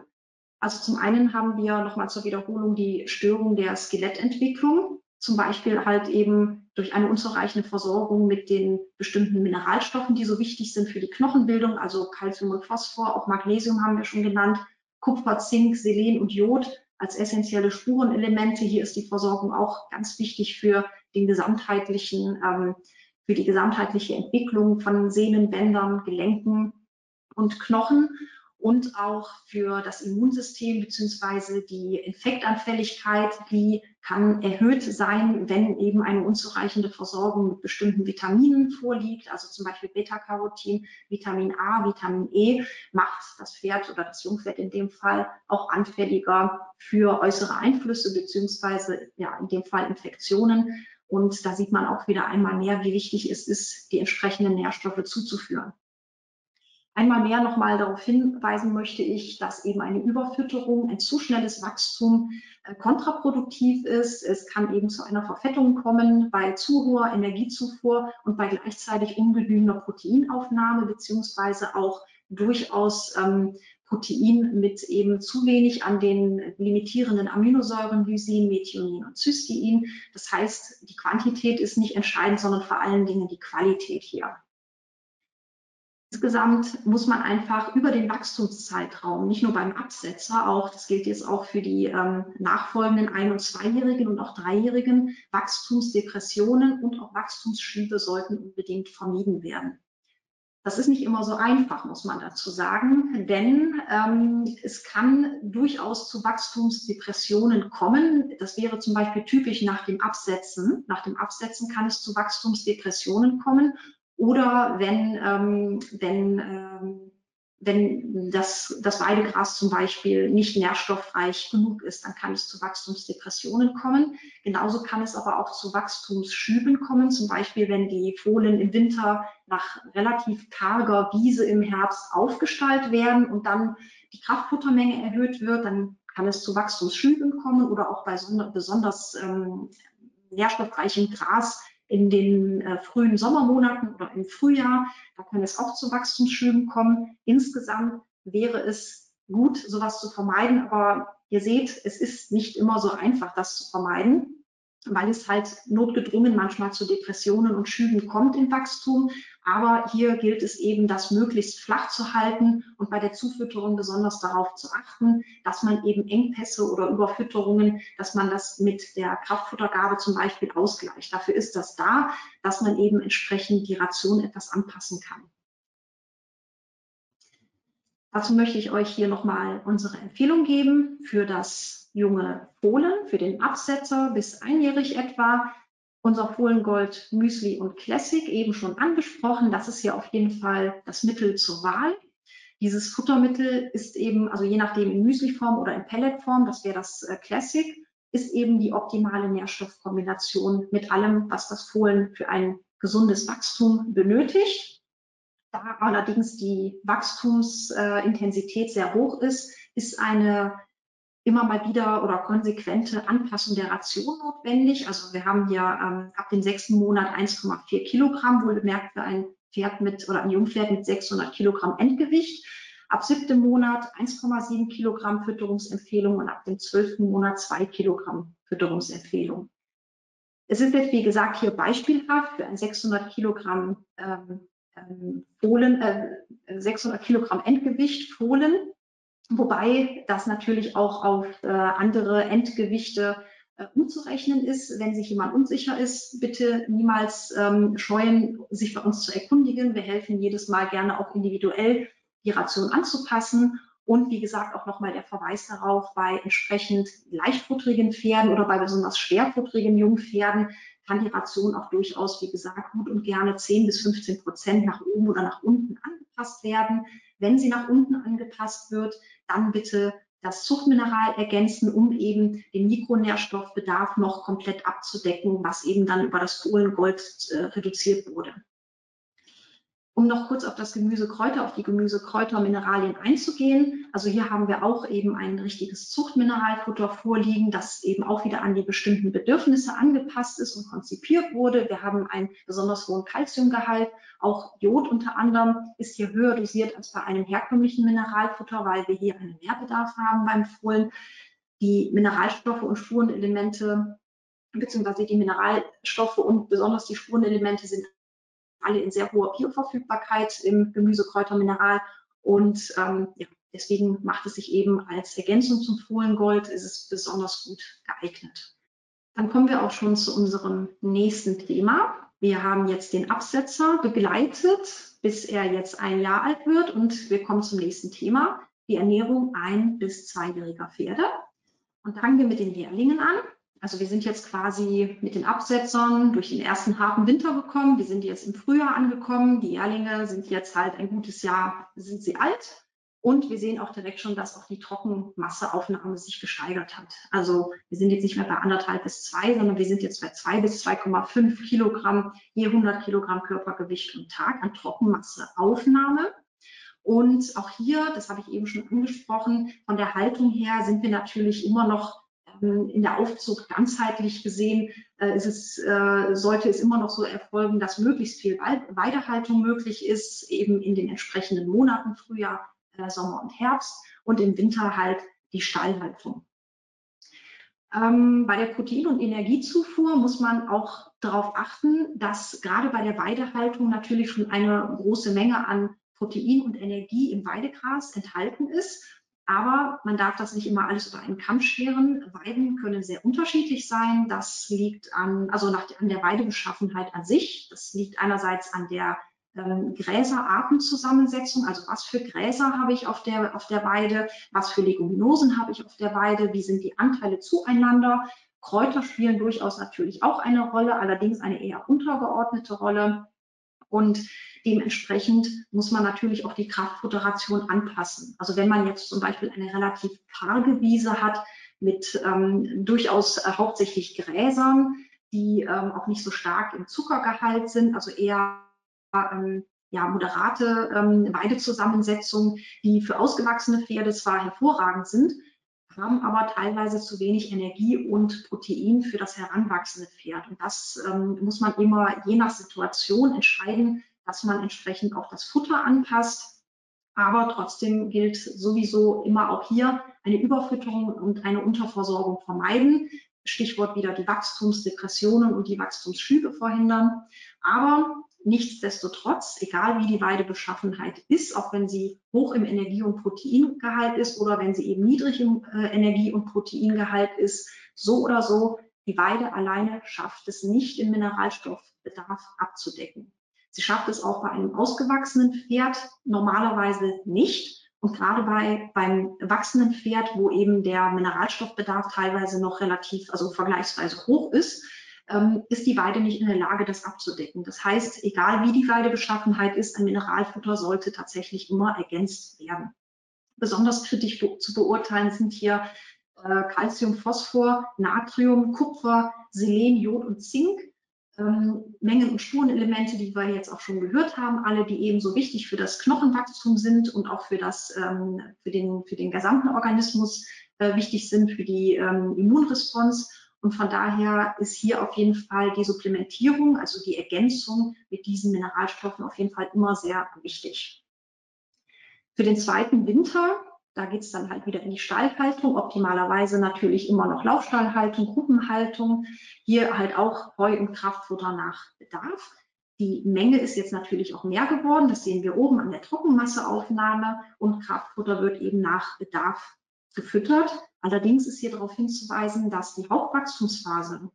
Also zum einen haben wir nochmal zur Wiederholung die Störung der Skelettentwicklung zum Beispiel halt eben durch eine unzureichende Versorgung mit den bestimmten Mineralstoffen, die so wichtig sind für die Knochenbildung, also Calcium und Phosphor, auch Magnesium haben wir schon genannt, Kupfer, Zink, Selen und Jod als essentielle Spurenelemente. Hier ist die Versorgung auch ganz wichtig für den gesamtheitlichen, ähm, für die gesamtheitliche Entwicklung von Sehnen, Bändern, Gelenken und Knochen und auch für das Immunsystem beziehungsweise die Infektanfälligkeit, die kann erhöht sein, wenn eben eine unzureichende Versorgung mit bestimmten Vitaminen vorliegt, also zum Beispiel Beta-Carotin, Vitamin A, Vitamin E, macht das Pferd oder das Jungpferd in dem Fall auch anfälliger für äußere Einflüsse beziehungsweise ja in dem Fall Infektionen. Und da sieht man auch wieder einmal mehr, wie wichtig es ist, die entsprechenden Nährstoffe zuzuführen. Einmal mehr nochmal darauf hinweisen möchte ich, dass eben eine Überfütterung, ein zu schnelles Wachstum äh, kontraproduktiv ist. Es kann eben zu einer Verfettung kommen bei zu hoher Energiezufuhr und bei gleichzeitig ungenügender Proteinaufnahme beziehungsweise auch durchaus ähm, Protein mit eben zu wenig an den limitierenden Aminosäuren Lysin, Methionin und Cystein. Das heißt, die Quantität ist nicht entscheidend, sondern vor allen Dingen die Qualität hier. Insgesamt muss man einfach über den Wachstumszeitraum, nicht nur beim Absetzer, auch, das gilt jetzt auch für die ähm, nachfolgenden Ein- und Zweijährigen und auch Dreijährigen, Wachstumsdepressionen und auch Wachstumsschübe sollten unbedingt vermieden werden. Das ist nicht immer so einfach, muss man dazu sagen, denn ähm, es kann durchaus zu Wachstumsdepressionen kommen. Das wäre zum Beispiel typisch nach dem Absetzen. Nach dem Absetzen kann es zu Wachstumsdepressionen kommen oder wenn, ähm, wenn, ähm, wenn das, das Weidegras zum Beispiel nicht nährstoffreich genug ist, dann kann es zu Wachstumsdepressionen kommen. Genauso kann es aber auch zu Wachstumsschüben kommen, zum Beispiel wenn die Fohlen im Winter nach relativ karger Wiese im Herbst aufgestallt werden und dann die Kraftfuttermenge erhöht wird, dann kann es zu Wachstumsschüben kommen oder auch bei besonders ähm, nährstoffreichem Gras in den äh, frühen Sommermonaten oder im Frühjahr. Da kann es auch zu Wachstumsschüben kommen. Insgesamt wäre es gut, sowas zu vermeiden. Aber ihr seht, es ist nicht immer so einfach, das zu vermeiden weil es halt notgedrungen manchmal zu Depressionen und Schüben kommt im Wachstum. Aber hier gilt es eben, das möglichst flach zu halten und bei der Zufütterung besonders darauf zu achten, dass man eben Engpässe oder Überfütterungen, dass man das mit der Kraftfuttergabe zum Beispiel ausgleicht. Dafür ist das da, dass man eben entsprechend die Ration etwas anpassen kann. Dazu möchte ich euch hier nochmal unsere Empfehlung geben für das junge Fohlen für den Absetzer bis einjährig etwa. Unser Fohlengold Müsli und Classic eben schon angesprochen. Das ist hier auf jeden Fall das Mittel zur Wahl. Dieses Futtermittel ist eben, also je nachdem in Müsliform oder in Pelletform, das wäre das äh, Classic, ist eben die optimale Nährstoffkombination mit allem, was das Fohlen für ein gesundes Wachstum benötigt. Da allerdings die Wachstumsintensität sehr hoch ist, ist eine immer mal wieder oder konsequente Anpassung der Ration notwendig. Also wir haben hier ähm, ab dem sechsten Monat 1,4 Kilogramm, wohlbemerkt für ein Pferd mit oder ein Jungpferd mit 600 Kilogramm Endgewicht. Ab siebtem Monat 1,7 Kilogramm Fütterungsempfehlung und ab dem zwölften Monat 2 Kilogramm Fütterungsempfehlung. Es ist jetzt, wie gesagt, hier beispielhaft für ein 600 Kilogramm ähm, ähm, Fohlen, äh, 600 Kilogramm Endgewicht Fohlen wobei das natürlich auch auf äh, andere Endgewichte äh, umzurechnen ist. Wenn sich jemand unsicher ist, bitte niemals ähm, scheuen, sich bei uns zu erkundigen. Wir helfen jedes Mal gerne auch individuell die Ration anzupassen. Und wie gesagt, auch nochmal der Verweis darauf, bei entsprechend leichtfutterigen Pferden oder bei besonders schwerfutterigen Jungpferden kann die Ration auch durchaus, wie gesagt, gut und gerne 10 bis 15 Prozent nach oben oder nach unten angepasst werden. Wenn sie nach unten angepasst wird, dann bitte das Zuchtmineral ergänzen, um eben den Mikronährstoffbedarf noch komplett abzudecken, was eben dann über das Kohlengold äh, reduziert wurde. Um noch kurz auf das Gemüsekräuter, auf die Gemüsekräutermineralien einzugehen. Also hier haben wir auch eben ein richtiges Zuchtmineralfutter vorliegen, das eben auch wieder an die bestimmten Bedürfnisse angepasst ist und konzipiert wurde. Wir haben einen besonders hohen Kalziumgehalt. Auch Jod unter anderem ist hier höher dosiert als bei einem herkömmlichen Mineralfutter, weil wir hier einen Mehrbedarf haben beim Fohlen. Die Mineralstoffe und Spurenelemente beziehungsweise die Mineralstoffe und besonders die Spurenelemente sind alle in sehr hoher Bioverfügbarkeit im Gemüsekräutermineral. Und ähm, ja, deswegen macht es sich eben als Ergänzung zum Fohlengold, ist es besonders gut geeignet. Dann kommen wir auch schon zu unserem nächsten Thema. Wir haben jetzt den Absetzer begleitet, bis er jetzt ein Jahr alt wird. Und wir kommen zum nächsten Thema, die Ernährung ein- bis zweijähriger Pferde. Und da fangen wir mit den Lehrlingen an. Also wir sind jetzt quasi mit den Absetzern durch den ersten harten Winter gekommen. Wir sind jetzt im Frühjahr angekommen. Die Jährlinge sind jetzt halt ein gutes Jahr, sind sie alt. Und wir sehen auch direkt schon, dass auch die Trockenmasseaufnahme sich gesteigert hat. Also wir sind jetzt nicht mehr bei anderthalb bis zwei, sondern wir sind jetzt bei zwei bis 2,5 Kilogramm je 100 Kilogramm Körpergewicht am Tag an Trockenmasseaufnahme. Und auch hier, das habe ich eben schon angesprochen, von der Haltung her sind wir natürlich immer noch in der Aufzucht ganzheitlich gesehen äh, es, äh, sollte es immer noch so erfolgen, dass möglichst viel Weidehaltung möglich ist, eben in den entsprechenden Monaten, Frühjahr, äh, Sommer und Herbst und im Winter halt die Stallhaltung. Ähm, bei der Protein- und Energiezufuhr muss man auch darauf achten, dass gerade bei der Weidehaltung natürlich schon eine große Menge an Protein und Energie im Weidegras enthalten ist. Aber man darf das nicht immer alles über einen Kamm scheren. Weiden können sehr unterschiedlich sein. Das liegt an, also nach, an der Weidebeschaffenheit an sich. Das liegt einerseits an der ähm, Gräserartenzusammensetzung, also was für Gräser habe ich auf der, auf der Weide, was für Leguminosen habe ich auf der Weide, wie sind die Anteile zueinander. Kräuter spielen durchaus natürlich auch eine Rolle, allerdings eine eher untergeordnete Rolle. Und dementsprechend muss man natürlich auch die Kraftfutteration anpassen. Also wenn man jetzt zum Beispiel eine relativ karge Wiese hat mit ähm, durchaus äh, hauptsächlich Gräsern, die ähm, auch nicht so stark im Zuckergehalt sind, also eher ähm, ja, moderate ähm, Weidezusammensetzung, die für ausgewachsene Pferde zwar hervorragend sind, haben aber teilweise zu wenig Energie und Protein für das heranwachsende Pferd. Und das ähm, muss man immer je nach Situation entscheiden, dass man entsprechend auch das Futter anpasst. Aber trotzdem gilt sowieso immer auch hier eine Überfütterung und eine Unterversorgung vermeiden. Stichwort wieder die Wachstumsdepressionen und die Wachstumsschübe verhindern. Aber nichtsdestotrotz, egal wie die Weidebeschaffenheit ist, auch wenn sie hoch im Energie- und Proteingehalt ist oder wenn sie eben niedrig im äh, Energie- und Proteingehalt ist, so oder so, die Weide alleine schafft es nicht, den Mineralstoffbedarf abzudecken. Sie schafft es auch bei einem ausgewachsenen Pferd normalerweise nicht. Und gerade bei, beim wachsenden Pferd, wo eben der Mineralstoffbedarf teilweise noch relativ, also vergleichsweise hoch ist, ähm, ist die Weide nicht in der Lage, das abzudecken. Das heißt, egal wie die Weidebeschaffenheit ist, ein Mineralfutter sollte tatsächlich immer ergänzt werden. Besonders kritisch zu beurteilen sind hier äh, Calcium, Phosphor, Natrium, Kupfer, Selen, Jod und Zink. Ähm, Mengen- und Spurenelemente, die wir jetzt auch schon gehört haben, alle, die ebenso wichtig für das Knochenwachstum sind und auch für, das, ähm, für, den, für den gesamten Organismus äh, wichtig sind, für die ähm, Immunresponse. Und von daher ist hier auf jeden Fall die Supplementierung, also die Ergänzung mit diesen Mineralstoffen auf jeden Fall immer sehr wichtig. Für den zweiten Winter, da geht es dann halt wieder in die Stallhaltung, optimalerweise natürlich immer noch Laufstallhaltung, Gruppenhaltung, hier halt auch Heu und Kraftfutter nach Bedarf. Die Menge ist jetzt natürlich auch mehr geworden, das sehen wir oben an der Trockenmasseaufnahme und Kraftfutter wird eben nach Bedarf gefüttert. Allerdings ist hier darauf hinzuweisen, dass die Hauptwachstumsphase,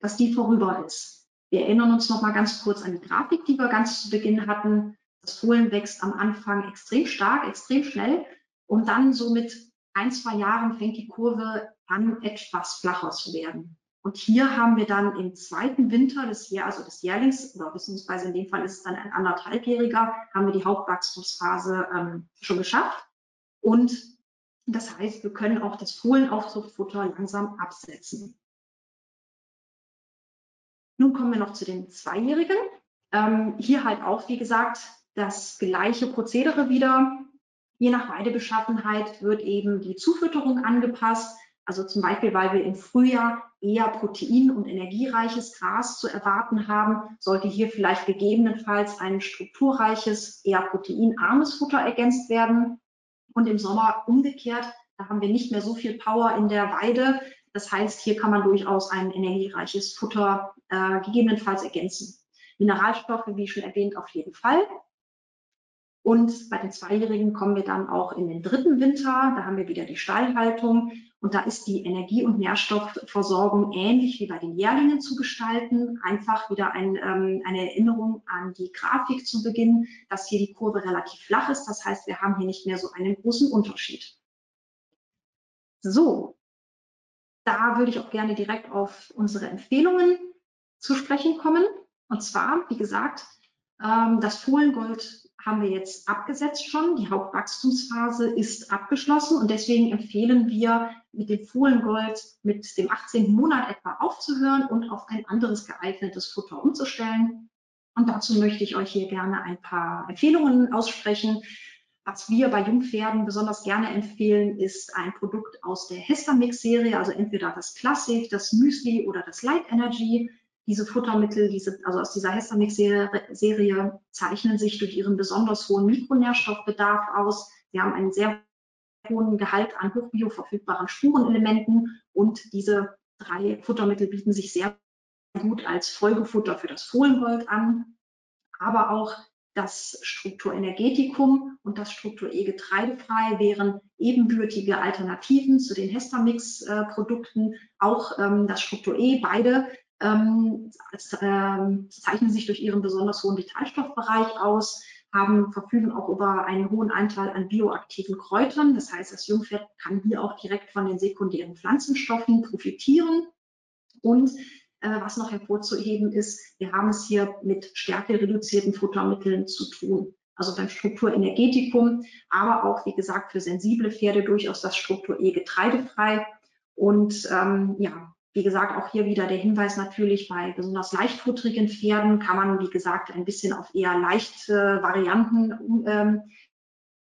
dass die vorüber ist. Wir erinnern uns noch mal ganz kurz an die Grafik, die wir ganz zu Beginn hatten. Das Fohlen wächst am Anfang extrem stark, extrem schnell und dann so mit ein, zwei Jahren fängt die Kurve an, etwas flacher zu werden. Und hier haben wir dann im zweiten Winter des Jahr, also des Jährlings, oder beziehungsweise in dem Fall ist es dann ein anderthalbjähriger, haben wir die Hauptwachstumsphase ähm, schon geschafft. Und das heißt, wir können auch das Fohlenaufzuchtfutter langsam absetzen. Nun kommen wir noch zu den Zweijährigen. Ähm, hier halt auch, wie gesagt, das gleiche Prozedere wieder. Je nach Weidebeschaffenheit wird eben die Zufütterung angepasst. Also zum Beispiel, weil wir im Frühjahr eher protein- und energiereiches Gras zu erwarten haben, sollte hier vielleicht gegebenenfalls ein strukturreiches, eher proteinarmes Futter ergänzt werden. Und im Sommer umgekehrt, da haben wir nicht mehr so viel Power in der Weide. Das heißt, hier kann man durchaus ein energiereiches Futter äh, gegebenenfalls ergänzen. Mineralstoffe, wie schon erwähnt, auf jeden Fall. Und bei den Zweijährigen kommen wir dann auch in den dritten Winter. Da haben wir wieder die Stallhaltung. Und da ist die Energie- und Nährstoffversorgung ähnlich wie bei den Jährlingen zu gestalten. Einfach wieder ein, ähm, eine Erinnerung an die Grafik zu Beginn, dass hier die Kurve relativ flach ist. Das heißt, wir haben hier nicht mehr so einen großen Unterschied. So, da würde ich auch gerne direkt auf unsere Empfehlungen zu sprechen kommen. Und zwar, wie gesagt, ähm, das Fohlengold haben wir jetzt abgesetzt schon. Die Hauptwachstumsphase ist abgeschlossen und deswegen empfehlen wir, mit dem Fohlengold mit dem 18. Monat etwa aufzuhören und auf ein anderes geeignetes Futter umzustellen. Und dazu möchte ich euch hier gerne ein paar Empfehlungen aussprechen. Was wir bei Jungpferden besonders gerne empfehlen, ist ein Produkt aus der Hester Mix Serie, also entweder das Classic, das Müsli oder das Light Energy. Diese Futtermittel, diese, also aus dieser Hestamix-Serie, zeichnen sich durch ihren besonders hohen Mikronährstoffbedarf aus. Sie haben einen sehr hohen Gehalt an hochbioverfügbaren Spurenelementen und diese drei Futtermittel bieten sich sehr gut als Folgefutter für das Fohlengold an. Aber auch das Strukturenergetikum und das Struktur-E getreidefrei wären ebenbürtige Alternativen zu den Hestamix-Produkten. Auch ähm, das Struktur-E, beide ähm, ähm, zeichnen sich durch ihren besonders hohen Vitalstoffbereich aus, haben, verfügen auch über einen hohen Anteil an bioaktiven Kräutern. Das heißt, das Jungpferd kann hier auch direkt von den sekundären Pflanzenstoffen profitieren. Und äh, was noch hervorzuheben ist, wir haben es hier mit stärkereduzierten Futtermitteln zu tun. Also beim Strukturenergetikum, aber auch, wie gesagt, für sensible Pferde durchaus das Struktur E getreidefrei. Und ähm, ja, wie gesagt, auch hier wieder der Hinweis natürlich, bei besonders leichtfutterigen Pferden kann man, wie gesagt, ein bisschen auf eher leichte Varianten ähm,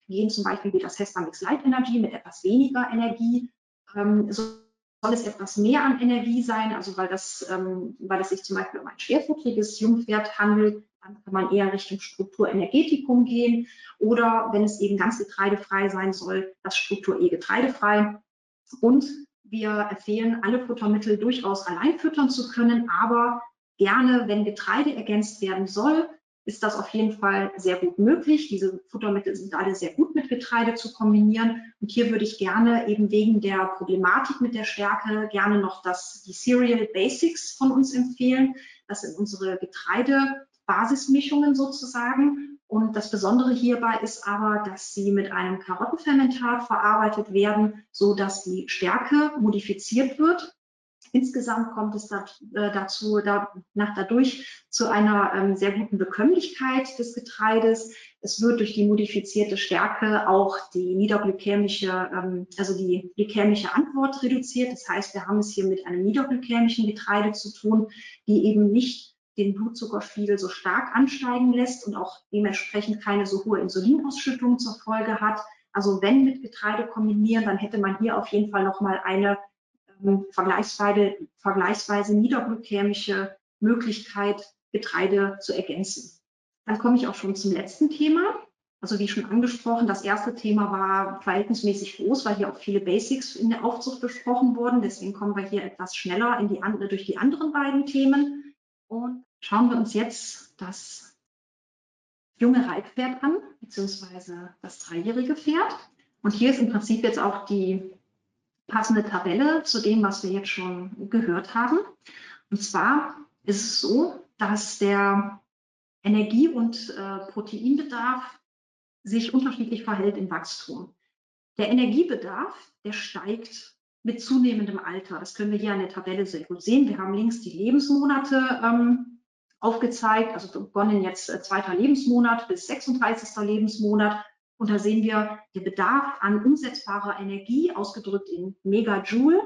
gehen, zum Beispiel wie das Hestamix Light Energy mit etwas weniger Energie. Ähm, so soll es etwas mehr an Energie sein, also weil das, ähm, weil es sich zum Beispiel um ein schwerfutteriges Jungpferd handelt, dann kann man eher Richtung Strukturenergetikum gehen oder wenn es eben ganz getreidefrei sein soll, das Struktur E getreidefrei. Und wir empfehlen, alle Futtermittel durchaus allein füttern zu können, aber gerne, wenn Getreide ergänzt werden soll, ist das auf jeden Fall sehr gut möglich. Diese Futtermittel sind alle sehr gut mit Getreide zu kombinieren. Und hier würde ich gerne eben wegen der Problematik mit der Stärke gerne noch das, die Cereal Basics von uns empfehlen. Das sind unsere Getreidebasismischungen sozusagen. Und das Besondere hierbei ist aber, dass sie mit einem Karottenfermentat verarbeitet werden, so dass die Stärke modifiziert wird Insgesamt kommt es äh, dazu, da, nach dadurch zu einer ähm, sehr guten Bekömmlichkeit des Getreides. Es wird durch die modifizierte Stärke auch die niederglykämische, ähm, also die glykämische Antwort reduziert. Das heißt, wir haben es hier mit einem niederglykämischen Getreide zu tun, die eben nicht den Blutzuckerspiegel so stark ansteigen lässt und auch dementsprechend keine so hohe Insulinausschüttung zur Folge hat. Also wenn mit Getreide kombinieren, dann hätte man hier auf jeden Fall nochmal eine ähm, vergleichsweise, vergleichsweise niederglykämische Möglichkeit, Getreide zu ergänzen. Dann komme ich auch schon zum letzten Thema. Also wie schon angesprochen, das erste Thema war verhältnismäßig groß, weil hier auch viele Basics in der Aufzucht besprochen wurden. Deswegen kommen wir hier etwas schneller die, durch die anderen beiden Themen. Und schauen wir uns jetzt das junge Reitpferd an, beziehungsweise das dreijährige Pferd. Und hier ist im Prinzip jetzt auch die passende Tabelle zu dem, was wir jetzt schon gehört haben. Und zwar ist es so, dass der Energie- und äh, Proteinbedarf sich unterschiedlich verhält im Wachstum. Der Energiebedarf, der steigt mit zunehmendem Alter. Das können wir hier an der Tabelle sehr gut sehen. Wir haben links die Lebensmonate ähm, aufgezeigt, also begonnen jetzt äh, zweiter Lebensmonat bis 36. Lebensmonat und da sehen wir, der Bedarf an umsetzbarer Energie, ausgedrückt in Megajoule,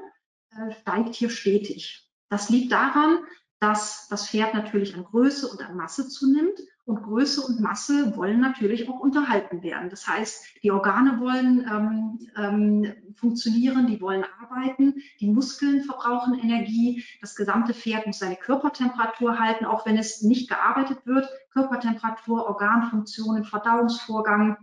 äh, steigt hier stetig. Das liegt daran, dass das Pferd natürlich an Größe und an Masse zunimmt. Und Größe und Masse wollen natürlich auch unterhalten werden. Das heißt, die Organe wollen ähm, ähm, funktionieren, die wollen arbeiten, die Muskeln verbrauchen Energie, das gesamte Pferd muss seine Körpertemperatur halten, auch wenn es nicht gearbeitet wird. Körpertemperatur, Organfunktionen, Verdauungsvorgang,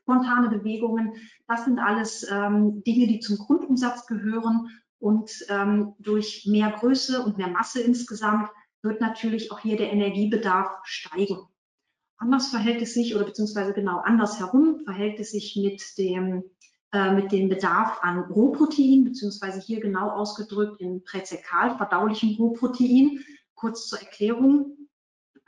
spontane Bewegungen. Das sind alles ähm, Dinge, die zum Grundumsatz gehören. Und ähm, durch mehr Größe und mehr Masse insgesamt wird natürlich auch hier der Energiebedarf steigen. Anders verhält es sich, oder beziehungsweise genau andersherum verhält es sich mit dem, äh, mit dem Bedarf an Rohprotein, beziehungsweise hier genau ausgedrückt in präzekal verdaulichem Rohprotein. Kurz zur Erklärung.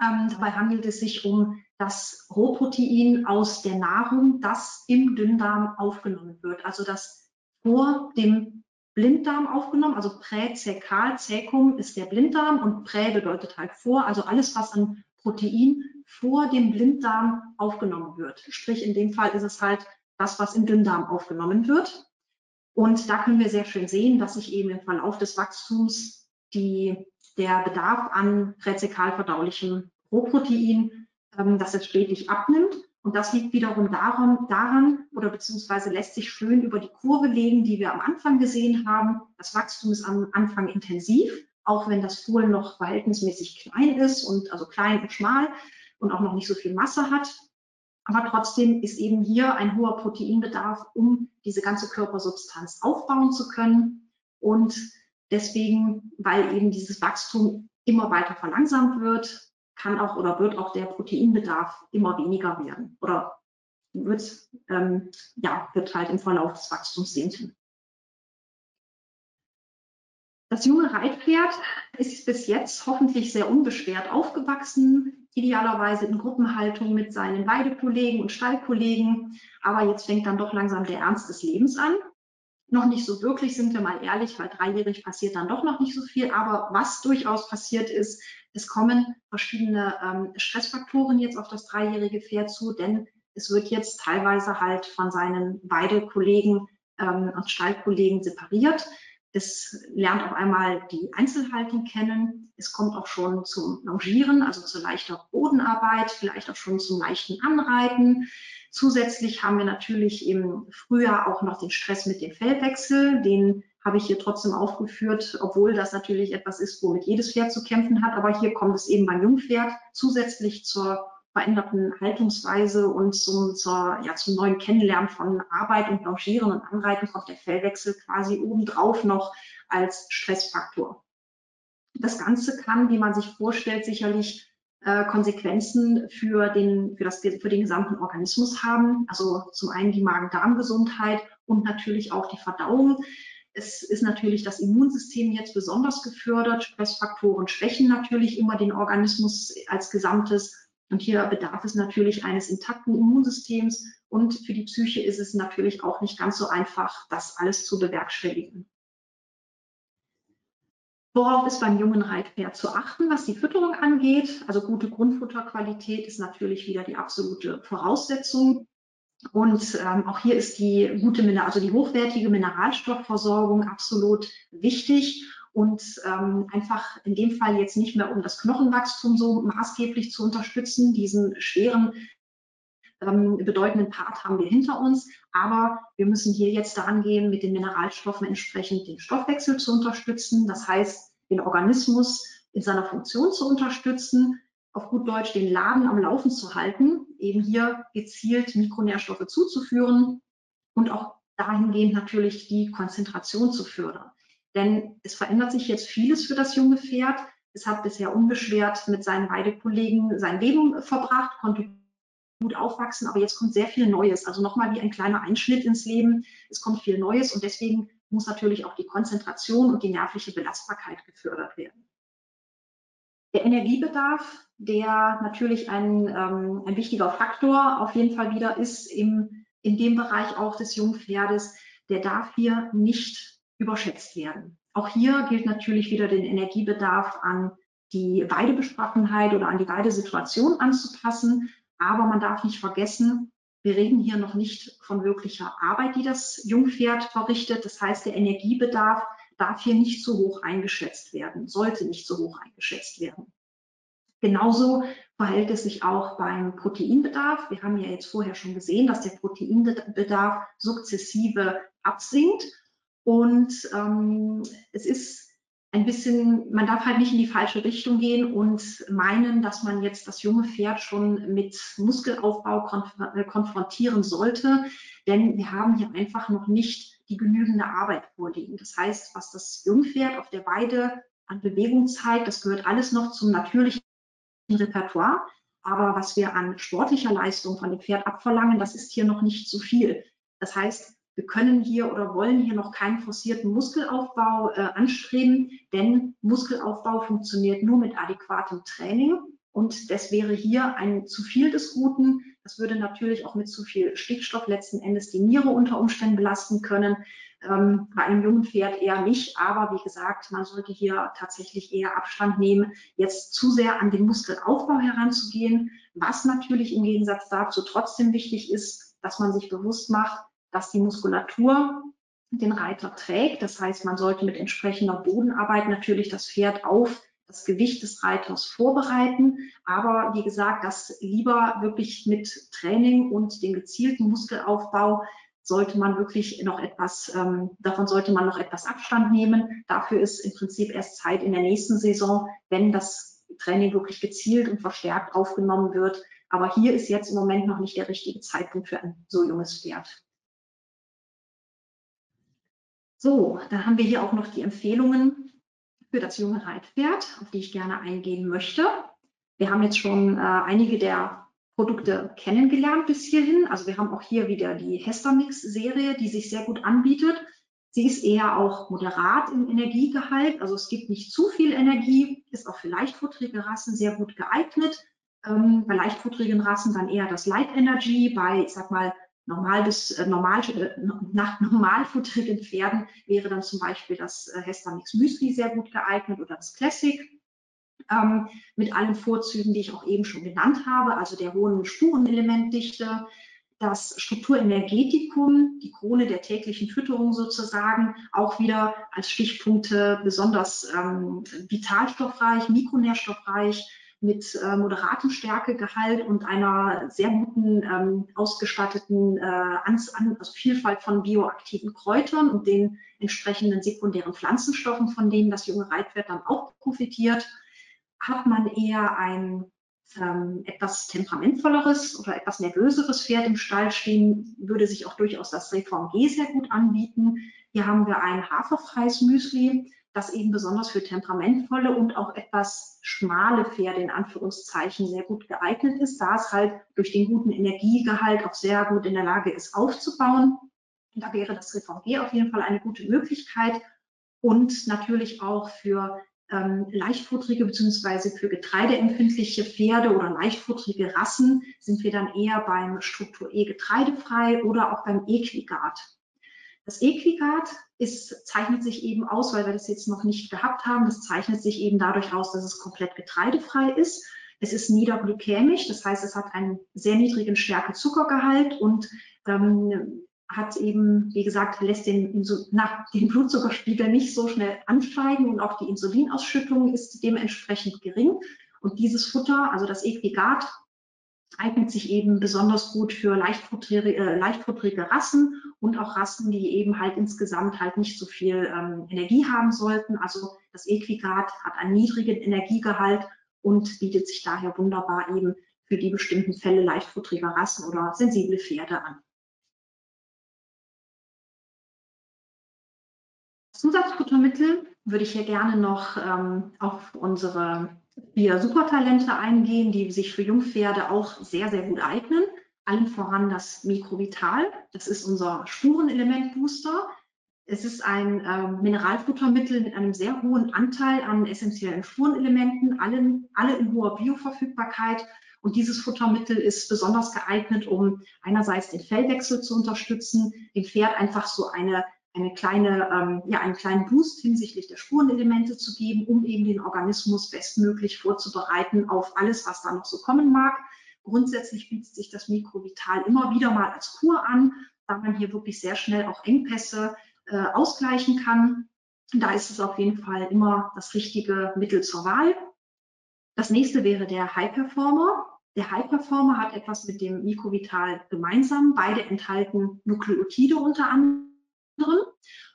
Ähm, dabei handelt es sich um das Rohprotein aus der Nahrung, das im Dünndarm aufgenommen wird. Also das vor dem Blinddarm aufgenommen, also präzäkal, Zäkum ist der Blinddarm und prä bedeutet halt vor, also alles, was an Protein vor dem Blinddarm aufgenommen wird. Sprich, in dem Fall ist es halt das, was im Dünndarm aufgenommen wird. Und da können wir sehr schön sehen, dass sich eben im Verlauf des Wachstums die, der Bedarf an präzäkal verdaulichem Rohprotein ähm, dass es stetig abnimmt. Und das liegt wiederum daran, daran oder beziehungsweise lässt sich schön über die Kurve legen, die wir am Anfang gesehen haben. Das Wachstum ist am Anfang intensiv, auch wenn das Fohlen noch verhältnismäßig klein ist und also klein und schmal und auch noch nicht so viel Masse hat. Aber trotzdem ist eben hier ein hoher Proteinbedarf, um diese ganze Körpersubstanz aufbauen zu können. Und deswegen, weil eben dieses Wachstum immer weiter verlangsamt wird, kann auch oder wird auch der Proteinbedarf immer weniger werden oder wird, ähm, ja, wird halt im Verlauf des Wachstums sinken. Das junge Reitpferd ist bis jetzt hoffentlich sehr unbeschwert aufgewachsen, idealerweise in Gruppenhaltung mit seinen Weidekollegen und Stallkollegen. Aber jetzt fängt dann doch langsam der Ernst des Lebens an. Noch nicht so wirklich, sind wir mal ehrlich, weil dreijährig passiert dann doch noch nicht so viel. Aber was durchaus passiert ist, es kommen verschiedene ähm, Stressfaktoren jetzt auf das dreijährige Pferd zu, denn es wird jetzt teilweise halt von seinen Weidekollegen ähm, und Stallkollegen separiert. Es lernt auf einmal die Einzelhaltung kennen. Es kommt auch schon zum Longieren, also zu leichter Bodenarbeit, vielleicht auch schon zum leichten Anreiten. Zusätzlich haben wir natürlich im Frühjahr auch noch den Stress mit dem Fellwechsel. Den habe ich hier trotzdem aufgeführt, obwohl das natürlich etwas ist, womit jedes Pferd zu kämpfen hat. Aber hier kommt es eben beim Jungpferd zusätzlich zur veränderten Haltungsweise und zum, zur, ja, zum neuen Kennenlernen von Arbeit und Longieren und Anreiten kommt der Fellwechsel quasi obendrauf noch als Stressfaktor. Das Ganze kann, wie man sich vorstellt, sicherlich äh, Konsequenzen für den, für, das, für den gesamten Organismus haben. Also zum einen die Magen-Darm-Gesundheit und natürlich auch die Verdauung. Es ist natürlich das Immunsystem jetzt besonders gefördert. Stressfaktoren schwächen natürlich immer den Organismus als Gesamtes. Und hier bedarf es natürlich eines intakten Immunsystems und für die Psyche ist es natürlich auch nicht ganz so einfach, das alles zu bewerkstelligen. Worauf ist beim jungen Reitpferd zu achten, was die Fütterung angeht? Also gute Grundfutterqualität ist natürlich wieder die absolute Voraussetzung. Und ähm, auch hier ist die gute, also die hochwertige Mineralstoffversorgung absolut wichtig und ähm, einfach in dem Fall jetzt nicht mehr um das Knochenwachstum so maßgeblich zu unterstützen. Diesen schweren ähm, bedeutenden Part haben wir hinter uns, aber wir müssen hier jetzt daran gehen, mit den Mineralstoffen entsprechend den Stoffwechsel zu unterstützen. Das heißt, den Organismus in seiner Funktion zu unterstützen, auf gut Deutsch den Laden am Laufen zu halten, eben hier gezielt Mikronährstoffe zuzuführen und auch dahingehend natürlich die Konzentration zu fördern. Denn es verändert sich jetzt vieles für das junge Pferd. Es hat bisher unbeschwert mit seinen Weidekollegen sein Leben verbracht, konnte gut aufwachsen, aber jetzt kommt sehr viel Neues. Also nochmal wie ein kleiner Einschnitt ins Leben. Es kommt viel Neues und deswegen muss natürlich auch die Konzentration und die nervliche Belastbarkeit gefördert werden. Der Energiebedarf, der natürlich ein, ähm, ein wichtiger Faktor auf jeden Fall wieder ist im, in dem Bereich auch des Jungpferdes, der darf hier nicht überschätzt werden. Auch hier gilt natürlich wieder den Energiebedarf an die Weidebeschaffenheit oder an die Weidesituation anzupassen. Aber man darf nicht vergessen, wir reden hier noch nicht von wirklicher Arbeit, die das Jungpferd verrichtet. Das heißt, der Energiebedarf darf hier nicht zu hoch eingeschätzt werden, sollte nicht zu hoch eingeschätzt werden. Genauso verhält es sich auch beim Proteinbedarf. Wir haben ja jetzt vorher schon gesehen, dass der Proteinbedarf sukzessive absinkt. Und ähm, es ist ein bisschen, man darf halt nicht in die falsche Richtung gehen und meinen, dass man jetzt das junge Pferd schon mit Muskelaufbau konf äh, konfrontieren sollte, denn wir haben hier einfach noch nicht die genügende Arbeit vorliegen. Das heißt, was das Jungpferd auf der Weide an Bewegung zeigt, das gehört alles noch zum natürlichen Repertoire. Aber was wir an sportlicher Leistung von dem Pferd abverlangen, das ist hier noch nicht so viel. Das heißt, wir können hier oder wollen hier noch keinen forcierten Muskelaufbau äh, anstreben, denn Muskelaufbau funktioniert nur mit adäquatem Training. Und das wäre hier ein zu viel des Guten. Das würde natürlich auch mit zu viel Stickstoff letzten Endes die Niere unter Umständen belasten können. Ähm, bei einem jungen Pferd eher nicht. Aber wie gesagt, man sollte hier tatsächlich eher Abstand nehmen, jetzt zu sehr an den Muskelaufbau heranzugehen. Was natürlich im Gegensatz dazu trotzdem wichtig ist, dass man sich bewusst macht, dass die Muskulatur den Reiter trägt. Das heißt, man sollte mit entsprechender Bodenarbeit natürlich das Pferd auf das Gewicht des Reiters vorbereiten. Aber wie gesagt, das lieber wirklich mit Training und dem gezielten Muskelaufbau sollte man wirklich noch etwas, ähm, davon sollte man noch etwas Abstand nehmen. Dafür ist im Prinzip erst Zeit in der nächsten Saison, wenn das Training wirklich gezielt und verstärkt aufgenommen wird. Aber hier ist jetzt im Moment noch nicht der richtige Zeitpunkt für ein so junges Pferd. So, dann haben wir hier auch noch die Empfehlungen für das junge Reitpferd, auf die ich gerne eingehen möchte. Wir haben jetzt schon äh, einige der Produkte kennengelernt bis hierhin. Also wir haben auch hier wieder die Hestamix-Serie, die sich sehr gut anbietet. Sie ist eher auch moderat im Energiegehalt, also es gibt nicht zu viel Energie, ist auch für leichtfutterige Rassen sehr gut geeignet. Ähm, bei leichtfutterigen Rassen dann eher das Light Energy, bei, ich sag mal, normal bis äh, normal, äh, nach normalfutterigen Pferden wäre dann zum Beispiel das äh, Hestamix Müsli sehr gut geeignet oder das Classic. Ähm, mit allen Vorzügen, die ich auch eben schon genannt habe, also der hohen Spurenelementdichte, das Strukturenergetikum, die Krone der täglichen Fütterung sozusagen, auch wieder als Stichpunkte besonders ähm, vitalstoffreich, mikronährstoffreich, mit äh, moderatem Stärkegehalt und einer sehr guten ähm, ausgestatteten äh, Ans an, also Vielfalt von bioaktiven Kräutern und den entsprechenden sekundären Pflanzenstoffen, von denen das junge Reitpferd dann auch profitiert, hat man eher ein ähm, etwas temperamentvolleres oder etwas nervöseres Pferd im Stall stehen, würde sich auch durchaus das Reform G sehr gut anbieten. Hier haben wir ein haferfreies Müsli, das eben besonders für temperamentvolle und auch etwas schmale Pferde in Anführungszeichen sehr gut geeignet ist, da es halt durch den guten Energiegehalt auch sehr gut in der Lage ist aufzubauen. Da wäre das Reform G auf jeden Fall eine gute Möglichkeit und natürlich auch für ähm, leichtfutterige bzw. für getreideempfindliche Pferde oder leichtfutterige Rassen sind wir dann eher beim Struktur E getreidefrei oder auch beim Equigard. Das Equigard ist, zeichnet sich eben aus, weil wir das jetzt noch nicht gehabt haben, das zeichnet sich eben dadurch aus, dass es komplett getreidefrei ist. Es ist niederglykämisch, das heißt, es hat einen sehr niedrigen Stärke-Zuckergehalt und ähm, hat eben, wie gesagt, lässt den, na, den Blutzuckerspiegel nicht so schnell ansteigen und auch die Insulinausschüttung ist dementsprechend gering. Und dieses Futter, also das Equigat, eignet sich eben besonders gut für leichtfutterige, äh, Rassen und auch Rassen, die eben halt insgesamt halt nicht so viel ähm, Energie haben sollten. Also das Equigat hat einen niedrigen Energiegehalt und bietet sich daher wunderbar eben für die bestimmten Fälle leichtfutteriger Rassen oder sensible Pferde an. Zusatzfuttermittel würde ich hier gerne noch ähm, auf unsere vier Supertalente eingehen, die sich für Jungpferde auch sehr, sehr gut eignen. Allen voran das Mikrovital. Das ist unser Spurenelementbooster. Es ist ein ähm, Mineralfuttermittel mit einem sehr hohen Anteil an essentiellen Spurenelementen, allen, alle in hoher Bioverfügbarkeit. Und dieses Futtermittel ist besonders geeignet, um einerseits den Fellwechsel zu unterstützen, dem Pferd einfach so eine eine kleine, ähm, ja, einen kleinen Boost hinsichtlich der Spurenelemente zu geben, um eben den Organismus bestmöglich vorzubereiten auf alles, was da noch so kommen mag. Grundsätzlich bietet sich das Mikrovital immer wieder mal als Kur an, da man hier wirklich sehr schnell auch Engpässe äh, ausgleichen kann. Da ist es auf jeden Fall immer das richtige Mittel zur Wahl. Das nächste wäre der High Performer. Der High Performer hat etwas mit dem Mikrovital gemeinsam. Beide enthalten Nukleotide unter anderem.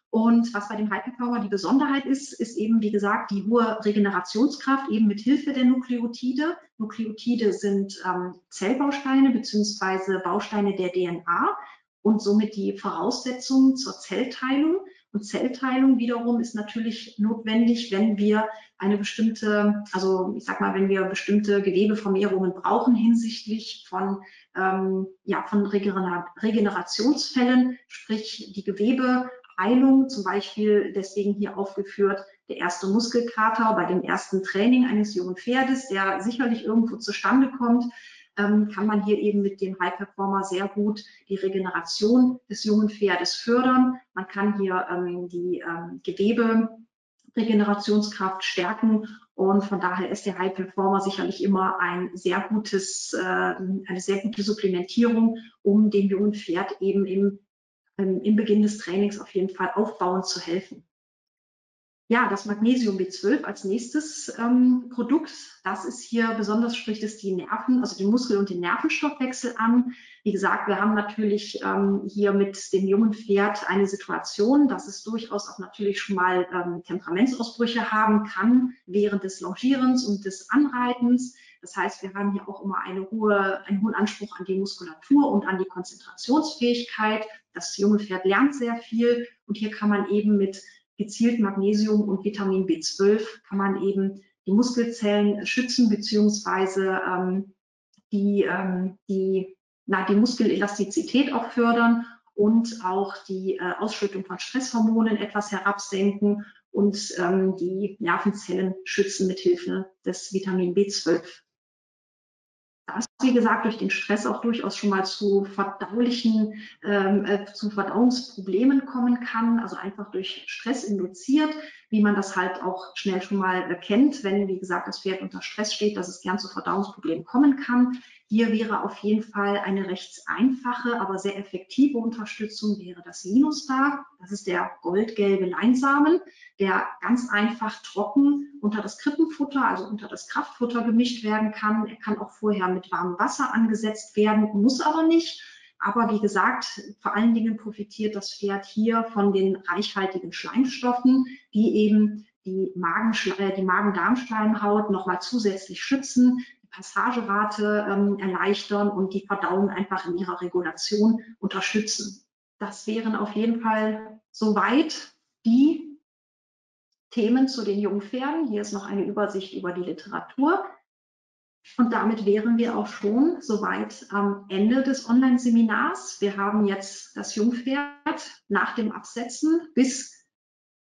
Und was bei dem Hyperpower die Besonderheit ist, ist eben, wie gesagt, die hohe Regenerationskraft eben mit Hilfe der Nukleotide. Nukleotide sind ähm, Zellbausteine beziehungsweise Bausteine der DNA und somit die Voraussetzungen zur Zellteilung. Und Zellteilung wiederum ist natürlich notwendig, wenn wir eine bestimmte, also ich sag mal, wenn wir bestimmte Gewebevermehrungen brauchen hinsichtlich von, ähm, ja, von Regenerationsfällen, sprich die Gewebeheilung, zum Beispiel deswegen hier aufgeführt, der erste Muskelkater bei dem ersten Training eines jungen Pferdes, der sicherlich irgendwo zustande kommt, ähm, kann man hier eben mit dem High Performer sehr gut die Regeneration des jungen Pferdes fördern. Man kann hier ähm, die ähm, Geweberegenerationskraft stärken und von daher ist der High Performer sicherlich immer ein sehr gutes, äh, eine sehr gute Supplementierung, um dem jungen Pferd eben im, im Beginn des Trainings auf jeden Fall aufbauend zu helfen. Ja, das Magnesium B12 als nächstes ähm, Produkt, das ist hier besonders, spricht es die Nerven, also den Muskel- und den Nervenstoffwechsel an. Wie gesagt, wir haben natürlich ähm, hier mit dem jungen Pferd eine Situation, dass es durchaus auch natürlich schon mal ähm, Temperamentsausbrüche haben kann während des Longierens und des Anreitens. Das heißt, wir haben hier auch immer eine hohe, einen hohen Anspruch an die Muskulatur und an die Konzentrationsfähigkeit. Das junge Pferd lernt sehr viel und hier kann man eben mit gezielt Magnesium und Vitamin B12 kann man eben die Muskelzellen schützen beziehungsweise ähm, die, ähm, die, na, die Muskelelastizität auch fördern und auch die äh, Ausschüttung von Stresshormonen etwas herabsenken und ähm, die Nervenzellen schützen mit Hilfe des Vitamin B12 das, wie gesagt, durch den Stress auch durchaus schon mal zu verdaulichen, ähm, äh, zu Verdauungsproblemen kommen kann, also einfach durch Stress induziert, wie man das halt auch schnell schon mal erkennt, wenn, wie gesagt, das Pferd unter Stress steht, dass es gern zu Verdauungsproblemen kommen kann. Hier wäre auf jeden Fall eine recht einfache, aber sehr effektive Unterstützung, wäre das Linustar. Das ist der goldgelbe Leinsamen, der ganz einfach trocken unter das Krippenfutter, also unter das Kraftfutter gemischt werden kann. Er kann auch vorher mit warmem Wasser angesetzt werden, muss aber nicht. Aber wie gesagt, vor allen Dingen profitiert das Pferd hier von den reichhaltigen Schleimstoffen, die eben die, äh, die Magen-Darm-Schleimhaut nochmal zusätzlich schützen, die Passagerate ähm, erleichtern und die Verdauung einfach in ihrer Regulation unterstützen. Das wären auf jeden Fall soweit die Themen zu den Jungpferden. Hier ist noch eine Übersicht über die Literatur. Und damit wären wir auch schon soweit am Ende des Online-Seminars. Wir haben jetzt das Jungpferd nach dem Absetzen bis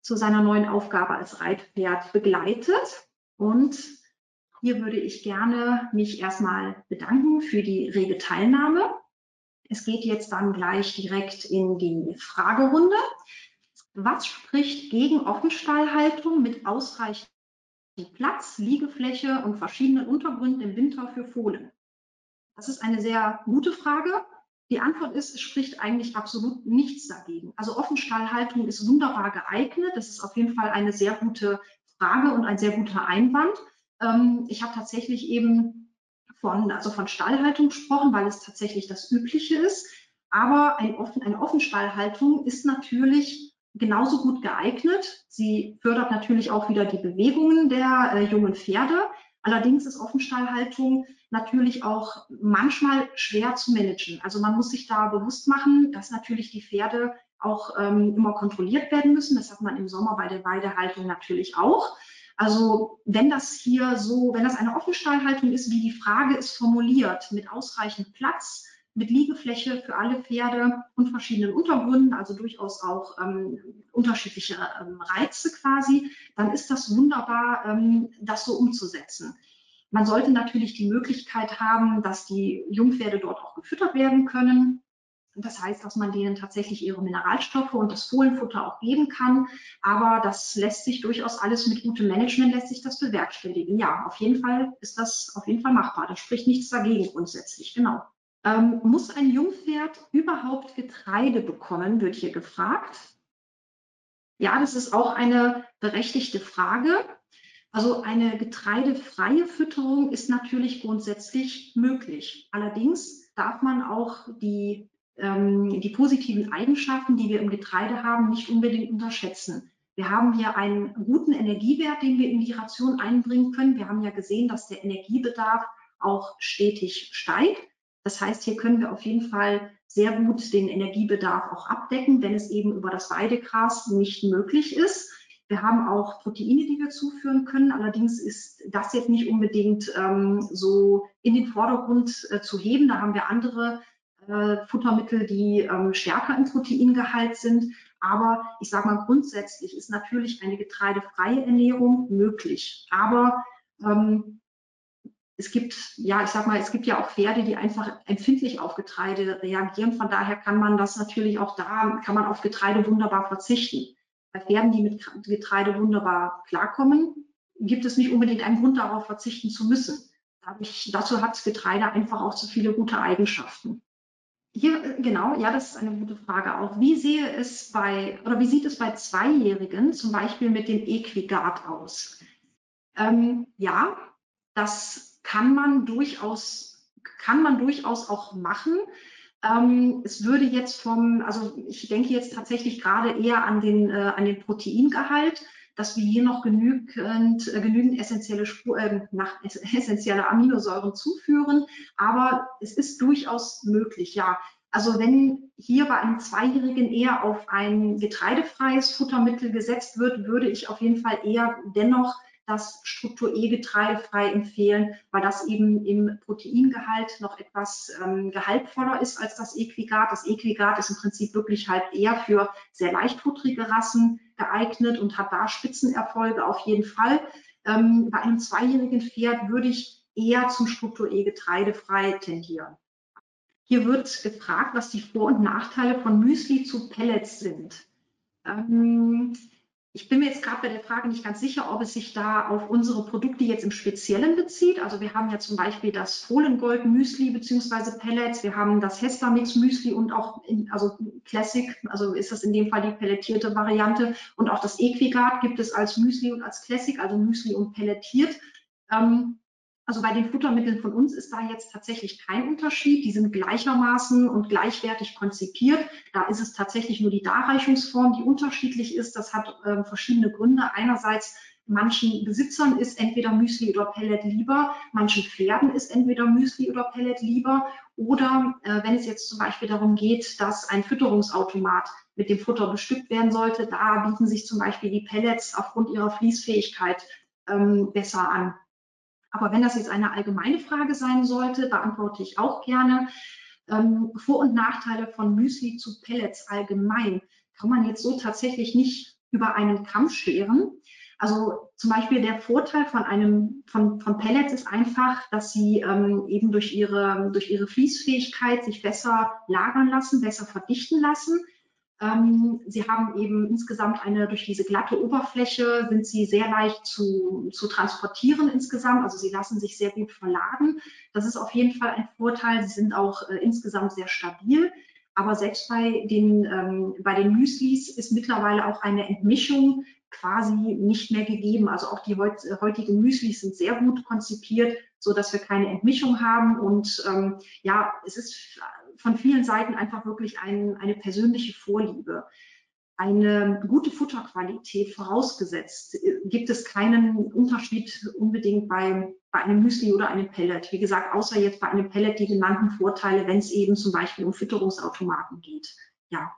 zu seiner neuen Aufgabe als Reitpferd begleitet. Und hier würde ich gerne mich erstmal bedanken für die rege Teilnahme. Es geht jetzt dann gleich direkt in die Fragerunde. Was spricht gegen Offenstallhaltung mit ausreichend Platz, Liegefläche und verschiedenen Untergründen im Winter für Fohlen? Das ist eine sehr gute Frage. Die Antwort ist, es spricht eigentlich absolut nichts dagegen. Also Offenstallhaltung ist wunderbar geeignet. Das ist auf jeden Fall eine sehr gute Frage und ein sehr guter Einwand. Ähm, ich habe tatsächlich eben von, also von Stallhaltung gesprochen, weil es tatsächlich das Übliche ist. Aber ein offen, eine Offenstallhaltung ist natürlich genauso gut geeignet. Sie fördert natürlich auch wieder die Bewegungen der äh, jungen Pferde. Allerdings ist Offenstallhaltung natürlich auch manchmal schwer zu managen. Also man muss sich da bewusst machen, dass natürlich die Pferde auch ähm, immer kontrolliert werden müssen. Das hat man im Sommer bei der Weidehaltung natürlich auch. Also wenn das hier so, wenn das eine Offenstallhaltung ist, wie die Frage ist formuliert, mit ausreichend Platz, mit Liegefläche für alle Pferde und verschiedenen Untergründen, also durchaus auch ähm, unterschiedliche ähm, Reize quasi, dann ist das wunderbar, ähm, das so umzusetzen. Man sollte natürlich die Möglichkeit haben, dass die Jungpferde dort auch gefüttert werden können. Das heißt, dass man denen tatsächlich ihre Mineralstoffe und das Fohlenfutter auch geben kann. Aber das lässt sich durchaus alles mit gutem Management lässt sich das bewerkstelligen. Ja, auf jeden Fall ist das auf jeden Fall machbar. Da spricht nichts dagegen grundsätzlich. Genau. Ähm, muss ein Jungpferd überhaupt Getreide bekommen, wird hier gefragt. Ja, das ist auch eine berechtigte Frage. Also eine getreidefreie Fütterung ist natürlich grundsätzlich möglich. Allerdings darf man auch die, ähm, die positiven Eigenschaften, die wir im Getreide haben, nicht unbedingt unterschätzen. Wir haben hier einen guten Energiewert, den wir in die Ration einbringen können. Wir haben ja gesehen, dass der Energiebedarf auch stetig steigt. Das heißt, hier können wir auf jeden Fall sehr gut den Energiebedarf auch abdecken, wenn es eben über das Weidegras nicht möglich ist. Wir haben auch Proteine, die wir zuführen können. Allerdings ist das jetzt nicht unbedingt ähm, so in den Vordergrund äh, zu heben. Da haben wir andere äh, Futtermittel, die ähm, stärker im Proteingehalt sind. Aber ich sage mal, grundsätzlich ist natürlich eine getreidefreie Ernährung möglich. Aber ähm, es gibt, ja, ich sag mal, es gibt ja auch Pferde, die einfach empfindlich auf Getreide reagieren. Von daher kann man das natürlich auch da, kann man auf Getreide wunderbar verzichten. Bei Pferden, die mit Getreide wunderbar klarkommen, gibt es nicht unbedingt einen Grund darauf verzichten zu müssen. Dadurch, dazu hat Getreide einfach auch zu viele gute Eigenschaften. Hier, äh, genau, ja, das ist eine gute Frage auch. Wie sehe es bei, oder wie sieht es bei Zweijährigen zum Beispiel mit dem Equigard aus? Ähm, ja, das kann man durchaus, kann man durchaus auch machen. Ähm, es würde jetzt vom, also ich denke jetzt tatsächlich gerade eher an den, äh, an den Proteingehalt, dass wir hier noch genügend, äh, genügend essentielle, Spur, äh, nach, essentielle Aminosäuren zuführen. Aber es ist durchaus möglich, ja. Also wenn hier bei einem Zweijährigen eher auf ein getreidefreies Futtermittel gesetzt wird, würde ich auf jeden Fall eher dennoch das Struktur E getreidefrei empfehlen, weil das eben im Proteingehalt noch etwas ähm, gehaltvoller ist als das Equigat. Das Equigat ist im Prinzip wirklich halt eher für sehr leichtfutterige Rassen geeignet und hat da Spitzenerfolge auf jeden Fall. Ähm, bei einem zweijährigen Pferd würde ich eher zum Struktur E getreidefrei tendieren. Hier wird gefragt, was die Vor- und Nachteile von Müsli zu Pellets sind. Ähm, ich bin mir jetzt gerade bei der Frage nicht ganz sicher, ob es sich da auf unsere Produkte jetzt im Speziellen bezieht. Also wir haben ja zum Beispiel das Fohlengold Müsli beziehungsweise Pellets, wir haben das Hester Mix Müsli und auch in, also Classic, also ist das in dem Fall die pelletierte Variante und auch das Equigard gibt es als Müsli und als Classic, also Müsli und pelletiert. Ähm, also bei den Futtermitteln von uns ist da jetzt tatsächlich kein Unterschied. Die sind gleichermaßen und gleichwertig konzipiert. Da ist es tatsächlich nur die Darreichungsform, die unterschiedlich ist. Das hat äh, verschiedene Gründe. Einerseits manchen Besitzern ist entweder Müsli oder Pellet lieber, manchen Pferden ist entweder Müsli oder Pellet lieber. Oder äh, wenn es jetzt zum Beispiel darum geht, dass ein Fütterungsautomat mit dem Futter bestückt werden sollte, da bieten sich zum Beispiel die Pellets aufgrund ihrer Fließfähigkeit ähm, besser an. Aber wenn das jetzt eine allgemeine Frage sein sollte, beantworte ich auch gerne. Ähm, Vor- und Nachteile von Müsli zu Pellets allgemein kann man jetzt so tatsächlich nicht über einen Kamm scheren. Also zum Beispiel der Vorteil von einem von, von Pellets ist einfach, dass sie ähm, eben durch ihre durch ihre Fließfähigkeit sich besser lagern lassen, besser verdichten lassen. Ähm, sie haben eben insgesamt eine, durch diese glatte Oberfläche sind sie sehr leicht zu, zu transportieren insgesamt. Also sie lassen sich sehr gut verladen. Das ist auf jeden Fall ein Vorteil. Sie sind auch äh, insgesamt sehr stabil. Aber selbst bei den, ähm, bei den Müslis ist mittlerweile auch eine Entmischung quasi nicht mehr gegeben. Also auch die heut, heutigen Müslis sind sehr gut konzipiert, so dass wir keine Entmischung haben. Und ähm, ja, es ist von vielen Seiten einfach wirklich ein, eine persönliche Vorliebe. Eine gute Futterqualität vorausgesetzt, gibt es keinen Unterschied unbedingt bei, bei einem Müsli oder einem Pellet. Wie gesagt, außer jetzt bei einem Pellet die genannten Vorteile, wenn es eben zum Beispiel um Fütterungsautomaten geht. Ja.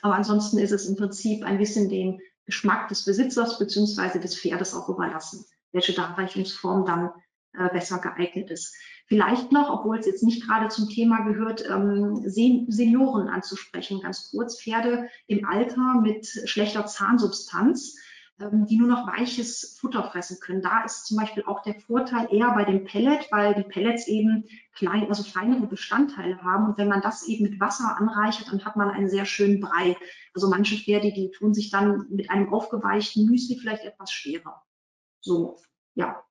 Aber ansonsten ist es im Prinzip ein bisschen den Geschmack des Besitzers beziehungsweise des Pferdes auch überlassen, welche Darreichungsform dann äh, besser geeignet ist. Vielleicht noch, obwohl es jetzt nicht gerade zum Thema gehört, ähm, Senioren anzusprechen, ganz kurz. Pferde im Alter mit schlechter Zahnsubstanz, ähm, die nur noch weiches Futter fressen können. Da ist zum Beispiel auch der Vorteil eher bei dem Pellet, weil die Pellets eben klein, also kleinere Bestandteile haben. Und wenn man das eben mit Wasser anreichert, dann hat man einen sehr schönen Brei. Also manche Pferde, die tun sich dann mit einem aufgeweichten Müsli vielleicht etwas schwerer. So, ja,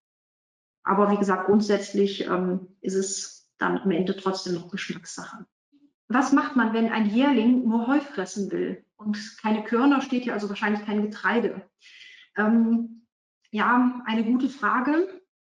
aber wie gesagt, grundsätzlich ähm, ist es dann am Ende trotzdem noch Geschmackssache. Was macht man, wenn ein Jährling nur Heu fressen will und keine Körner steht hier, also wahrscheinlich kein Getreide? Ähm, ja, eine gute Frage.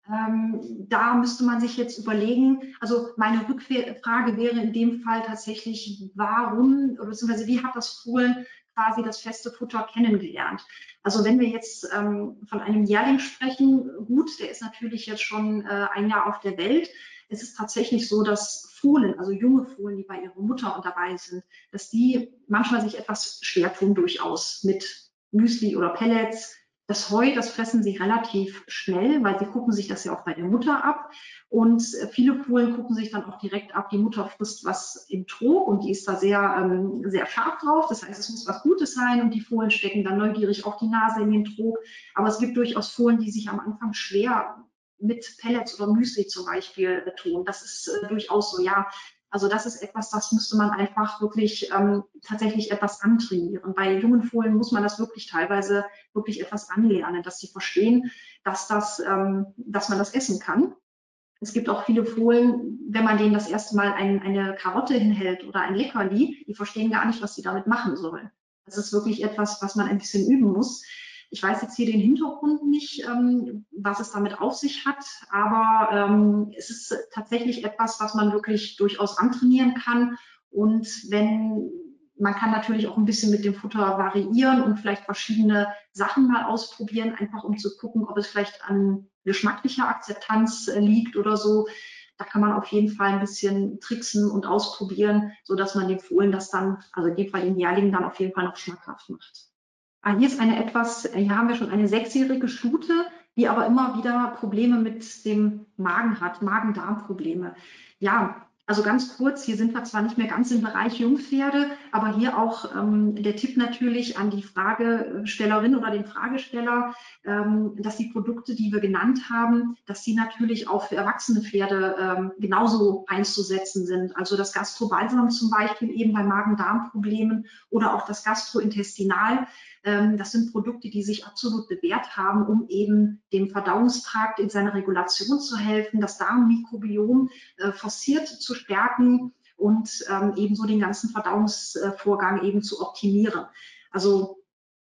Ähm, da müsste man sich jetzt überlegen, also meine Rückfrage wäre in dem Fall tatsächlich, warum, beziehungsweise wie hat das Fohlen quasi das feste Futter kennengelernt. Also wenn wir jetzt ähm, von einem Jährling sprechen, gut, der ist natürlich jetzt schon äh, ein Jahr auf der Welt. Es ist tatsächlich so, dass Fohlen, also junge Fohlen, die bei ihrer Mutter dabei sind, dass die manchmal sich etwas schwer tun durchaus mit Müsli oder Pellets, das Heu, das fressen sie relativ schnell, weil sie gucken sich das ja auch bei der Mutter ab. Und äh, viele Fohlen gucken sich dann auch direkt ab, die Mutter frisst was im Trog und die ist da sehr, ähm, sehr scharf drauf. Das heißt, es muss was Gutes sein und die Fohlen stecken dann neugierig auch die Nase in den Trog. Aber es gibt durchaus Fohlen, die sich am Anfang schwer mit Pellets oder Müsli zum Beispiel tun. Das ist äh, durchaus so, ja, also das ist etwas, das müsste man einfach wirklich ähm, tatsächlich etwas antrainieren. Bei jungen Fohlen muss man das wirklich teilweise wirklich etwas anlernen, dass sie verstehen, dass, das, ähm, dass man das essen kann. Es gibt auch viele Fohlen, wenn man denen das erste Mal ein, eine Karotte hinhält oder ein Leckerli, die verstehen gar nicht, was sie damit machen sollen. Das ist wirklich etwas, was man ein bisschen üben muss. Ich weiß jetzt hier den Hintergrund nicht, ähm, was es damit auf sich hat, aber ähm, es ist tatsächlich etwas, was man wirklich durchaus antrainieren kann. Und wenn man kann natürlich auch ein bisschen mit dem Futter variieren und vielleicht verschiedene Sachen mal ausprobieren, einfach um zu gucken, ob es vielleicht an geschmacklicher Akzeptanz äh, liegt oder so. Da kann man auf jeden Fall ein bisschen tricksen und ausprobieren, so dass man den Fohlen das dann, also in dem Fall den Jährlingen dann auf jeden Fall noch schmackhaft macht. Ah, hier ist eine etwas, hier haben wir schon eine sechsjährige Stute, die aber immer wieder Probleme mit dem Magen hat, Magen-Darm-Probleme. Ja, also ganz kurz, hier sind wir zwar nicht mehr ganz im Bereich Jungpferde, aber hier auch ähm, der Tipp natürlich an die Fragestellerin oder den Fragesteller, ähm, dass die Produkte, die wir genannt haben, dass die natürlich auch für erwachsene Pferde ähm, genauso einzusetzen sind. Also das Gastrobalsam zum Beispiel eben bei Magen-Darm-Problemen oder auch das Gastrointestinal das sind Produkte, die sich absolut bewährt haben, um eben dem Verdauungstrakt in seiner Regulation zu helfen, das Darmmikrobiom äh, forciert zu stärken und ähm, ebenso den ganzen Verdauungsvorgang eben zu optimieren. Also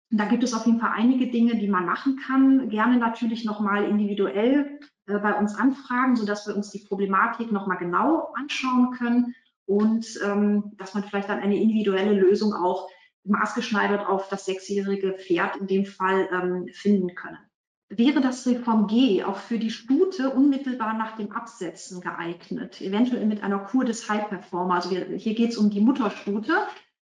da gibt es auf jeden Fall einige Dinge, die man machen kann. Gerne natürlich nochmal individuell äh, bei uns anfragen, sodass wir uns die Problematik nochmal genau anschauen können und ähm, dass man vielleicht dann eine individuelle Lösung auch maßgeschneidert auf das sechsjährige Pferd in dem Fall ähm, finden können. Wäre das Reform G auch für die Stute unmittelbar nach dem Absetzen geeignet, eventuell mit einer Kur des High Performer? Also wir, hier geht es um die Mutterstute,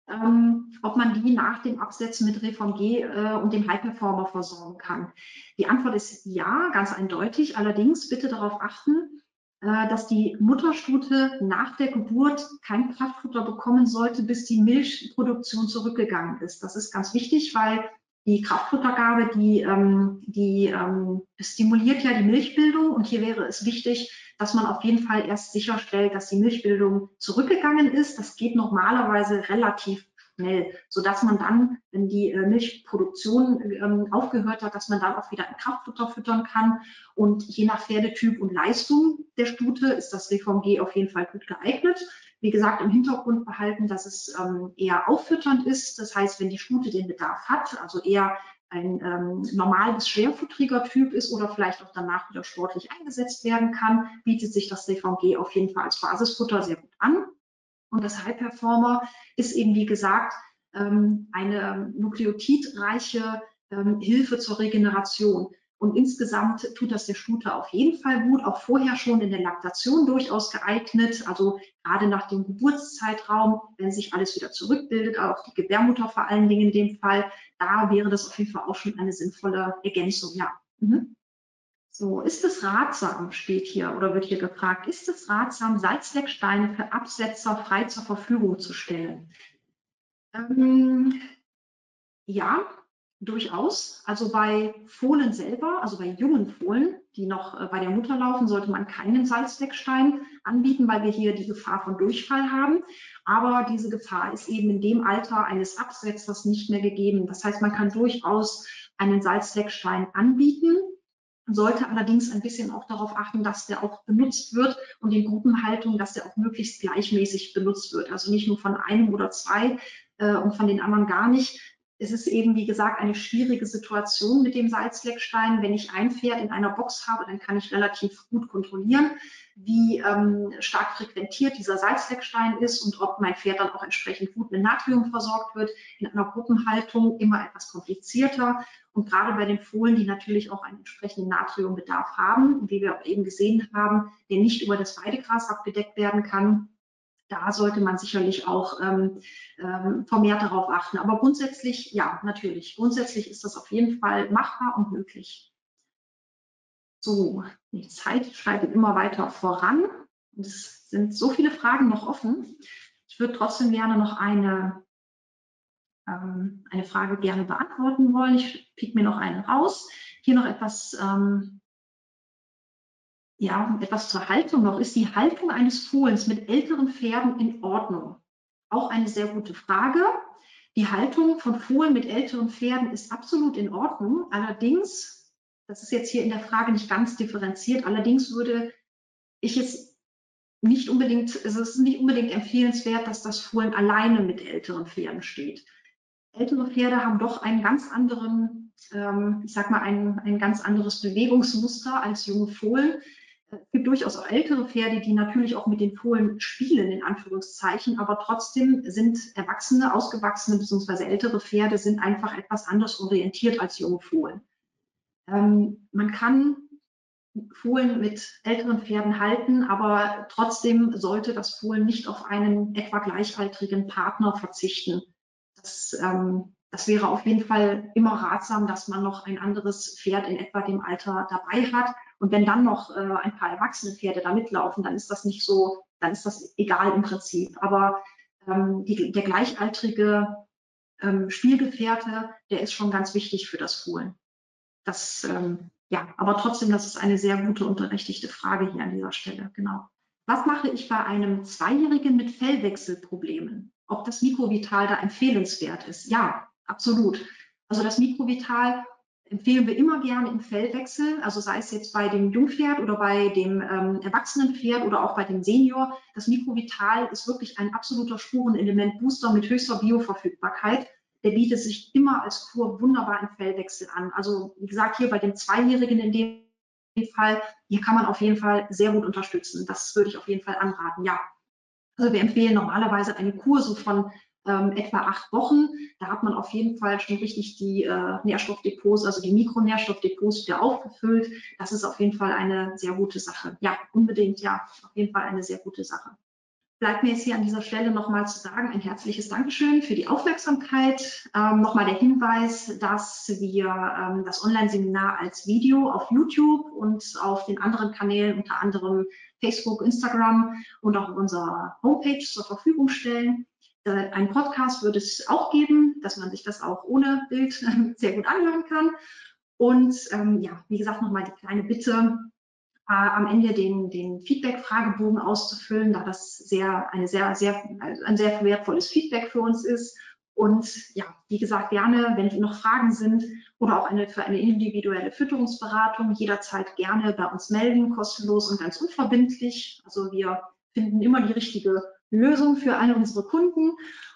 ähm, ob man die nach dem Absetzen mit Reform G äh, und dem High Performer versorgen kann. Die Antwort ist ja, ganz eindeutig. Allerdings bitte darauf achten, dass die Mutterstute nach der Geburt kein Kraftfutter bekommen sollte, bis die Milchproduktion zurückgegangen ist. Das ist ganz wichtig, weil die Kraftfuttergabe, die, ähm, die ähm, stimuliert ja die Milchbildung und hier wäre es wichtig, dass man auf jeden Fall erst sicherstellt, dass die Milchbildung zurückgegangen ist. Das geht normalerweise relativ schnell, sodass man dann, wenn die äh, Milchproduktion ähm, aufgehört hat, dass man dann auch wieder ein Kraftfutter füttern kann. Und je nach Pferdetyp und Leistung der Stute ist das Reform G auf jeden Fall gut geeignet. Wie gesagt, im Hintergrund behalten, dass es ähm, eher auffütternd ist. Das heißt, wenn die Stute den Bedarf hat, also eher ein ähm, normal bis schwerfutteriger Typ ist oder vielleicht auch danach wieder sportlich eingesetzt werden kann, bietet sich das DVG auf jeden Fall als Basisfutter sehr gut an. Und das High Performer ist eben, wie gesagt, ähm, eine nukleotidreiche ähm, Hilfe zur Regeneration. Und insgesamt tut das der Stute auf jeden Fall gut, auch vorher schon in der Laktation durchaus geeignet. Also gerade nach dem Geburtszeitraum, wenn sich alles wieder zurückbildet, auch die Gebärmutter vor allen Dingen in dem Fall, da wäre das auf jeden Fall auch schon eine sinnvolle Ergänzung, ja. Mhm. So, ist es ratsam, steht hier oder wird hier gefragt, ist es ratsam, Salzlecksteine für Absetzer frei zur Verfügung zu stellen? Ähm, ja, durchaus. Also bei Fohlen selber, also bei jungen Fohlen, die noch äh, bei der Mutter laufen, sollte man keinen Salzleckstein anbieten, weil wir hier die Gefahr von Durchfall haben. Aber diese Gefahr ist eben in dem Alter eines Absetzers nicht mehr gegeben. Das heißt, man kann durchaus einen Salzleckstein anbieten sollte allerdings ein bisschen auch darauf achten, dass der auch benutzt wird und in Gruppenhaltung, dass der auch möglichst gleichmäßig benutzt wird. Also nicht nur von einem oder zwei äh, und von den anderen gar nicht. Es ist eben, wie gesagt, eine schwierige Situation mit dem Salzleckstein. Wenn ich ein Pferd in einer Box habe, dann kann ich relativ gut kontrollieren, wie ähm, stark frequentiert dieser Salzleckstein ist und ob mein Pferd dann auch entsprechend gut mit Natrium versorgt wird. In einer Gruppenhaltung immer etwas komplizierter. Und gerade bei den Fohlen, die natürlich auch einen entsprechenden Natriumbedarf haben, wie wir auch eben gesehen haben, der nicht über das Weidegras abgedeckt werden kann, da sollte man sicherlich auch ähm, ähm, vermehrt darauf achten. Aber grundsätzlich, ja, natürlich. Grundsätzlich ist das auf jeden Fall machbar und möglich. So, die Zeit schreitet immer weiter voran. Und es sind so viele Fragen noch offen. Ich würde trotzdem gerne noch eine, ähm, eine Frage gerne beantworten wollen. Ich pick mir noch eine raus. Hier noch etwas, ähm, ja, etwas zur Haltung noch. Ist die Haltung eines Fohlens mit älteren Pferden in Ordnung? Auch eine sehr gute Frage. Die Haltung von Fohlen mit älteren Pferden ist absolut in Ordnung. Allerdings das ist jetzt hier in der Frage nicht ganz differenziert. Allerdings würde ich jetzt nicht unbedingt, es ist nicht unbedingt empfehlenswert, dass das Fohlen alleine mit älteren Pferden steht. Ältere Pferde haben doch einen ganz anderen, ähm, ich sag mal, ein, ein ganz anderes Bewegungsmuster als junge Fohlen. Es gibt durchaus auch ältere Pferde, die natürlich auch mit den Fohlen spielen, in Anführungszeichen, aber trotzdem sind erwachsene, ausgewachsene bzw. ältere Pferde sind einfach etwas anders orientiert als junge Fohlen. Ähm, man kann Fohlen mit älteren Pferden halten, aber trotzdem sollte das Fohlen nicht auf einen etwa gleichaltrigen Partner verzichten. Das ähm, das wäre auf jeden Fall immer ratsam, dass man noch ein anderes Pferd in etwa dem Alter dabei hat. Und wenn dann noch äh, ein paar erwachsene Pferde da mitlaufen, dann ist das nicht so, dann ist das egal im Prinzip. Aber ähm, die, der gleichaltrige ähm, Spielgefährte, der ist schon ganz wichtig für das Fohlen. Das, ähm, ja, aber trotzdem, das ist eine sehr gute und berechtigte Frage hier an dieser Stelle, genau. Was mache ich bei einem Zweijährigen mit Fellwechselproblemen? Ob das Mikrovital da empfehlenswert ist? Ja, absolut. Also das Mikrovital empfehlen wir immer gerne im Fellwechsel, also sei es jetzt bei dem Jungpferd oder bei dem ähm, erwachsenen Pferd oder auch bei dem Senior. Das Mikrovital ist wirklich ein absoluter Spurenelement-Booster mit höchster Bioverfügbarkeit. Der bietet sich immer als Kur wunderbar im Fellwechsel an. Also wie gesagt, hier bei dem Zweijährigen in dem Fall, hier kann man auf jeden Fall sehr gut unterstützen. Das würde ich auf jeden Fall anraten, ja. Also wir empfehlen normalerweise eine Kur so von ähm, etwa acht Wochen. Da hat man auf jeden Fall schon richtig die äh, Nährstoffdepots, also die Mikronährstoffdepots wieder aufgefüllt. Das ist auf jeden Fall eine sehr gute Sache. Ja, unbedingt, ja, auf jeden Fall eine sehr gute Sache. Bleibt mir jetzt hier an dieser Stelle nochmal zu sagen, ein herzliches Dankeschön für die Aufmerksamkeit. Ähm, nochmal der Hinweis, dass wir ähm, das Online-Seminar als Video auf YouTube und auf den anderen Kanälen, unter anderem Facebook, Instagram und auch auf unserer Homepage zur Verfügung stellen. Äh, ein Podcast wird es auch geben, dass man sich das auch ohne Bild sehr gut anhören kann. Und ähm, ja, wie gesagt, nochmal die kleine Bitte, äh, am Ende den, den Feedback-Fragebogen auszufüllen, da das sehr, eine sehr, sehr, ein sehr wertvolles Feedback für uns ist. Und ja, wie gesagt, gerne, wenn noch Fragen sind oder auch eine, für eine individuelle Fütterungsberatung, jederzeit gerne bei uns melden, kostenlos und ganz unverbindlich. Also wir finden immer die richtige Lösung für alle unsere Kunden.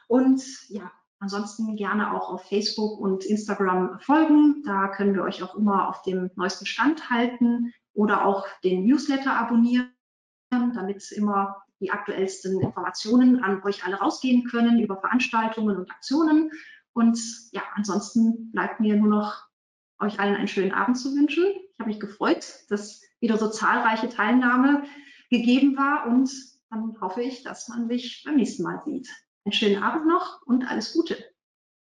Und ja, ansonsten gerne auch auf Facebook und Instagram folgen. Da können wir euch auch immer auf dem neuesten Stand halten oder auch den Newsletter abonnieren, damit immer die aktuellsten Informationen an euch alle rausgehen können über Veranstaltungen und Aktionen. Und ja, ansonsten bleibt mir nur noch euch allen einen schönen Abend zu wünschen. Ich habe mich gefreut, dass wieder so zahlreiche Teilnahme gegeben war und dann hoffe ich, dass man sich beim nächsten Mal sieht. Einen schönen Abend noch und alles Gute.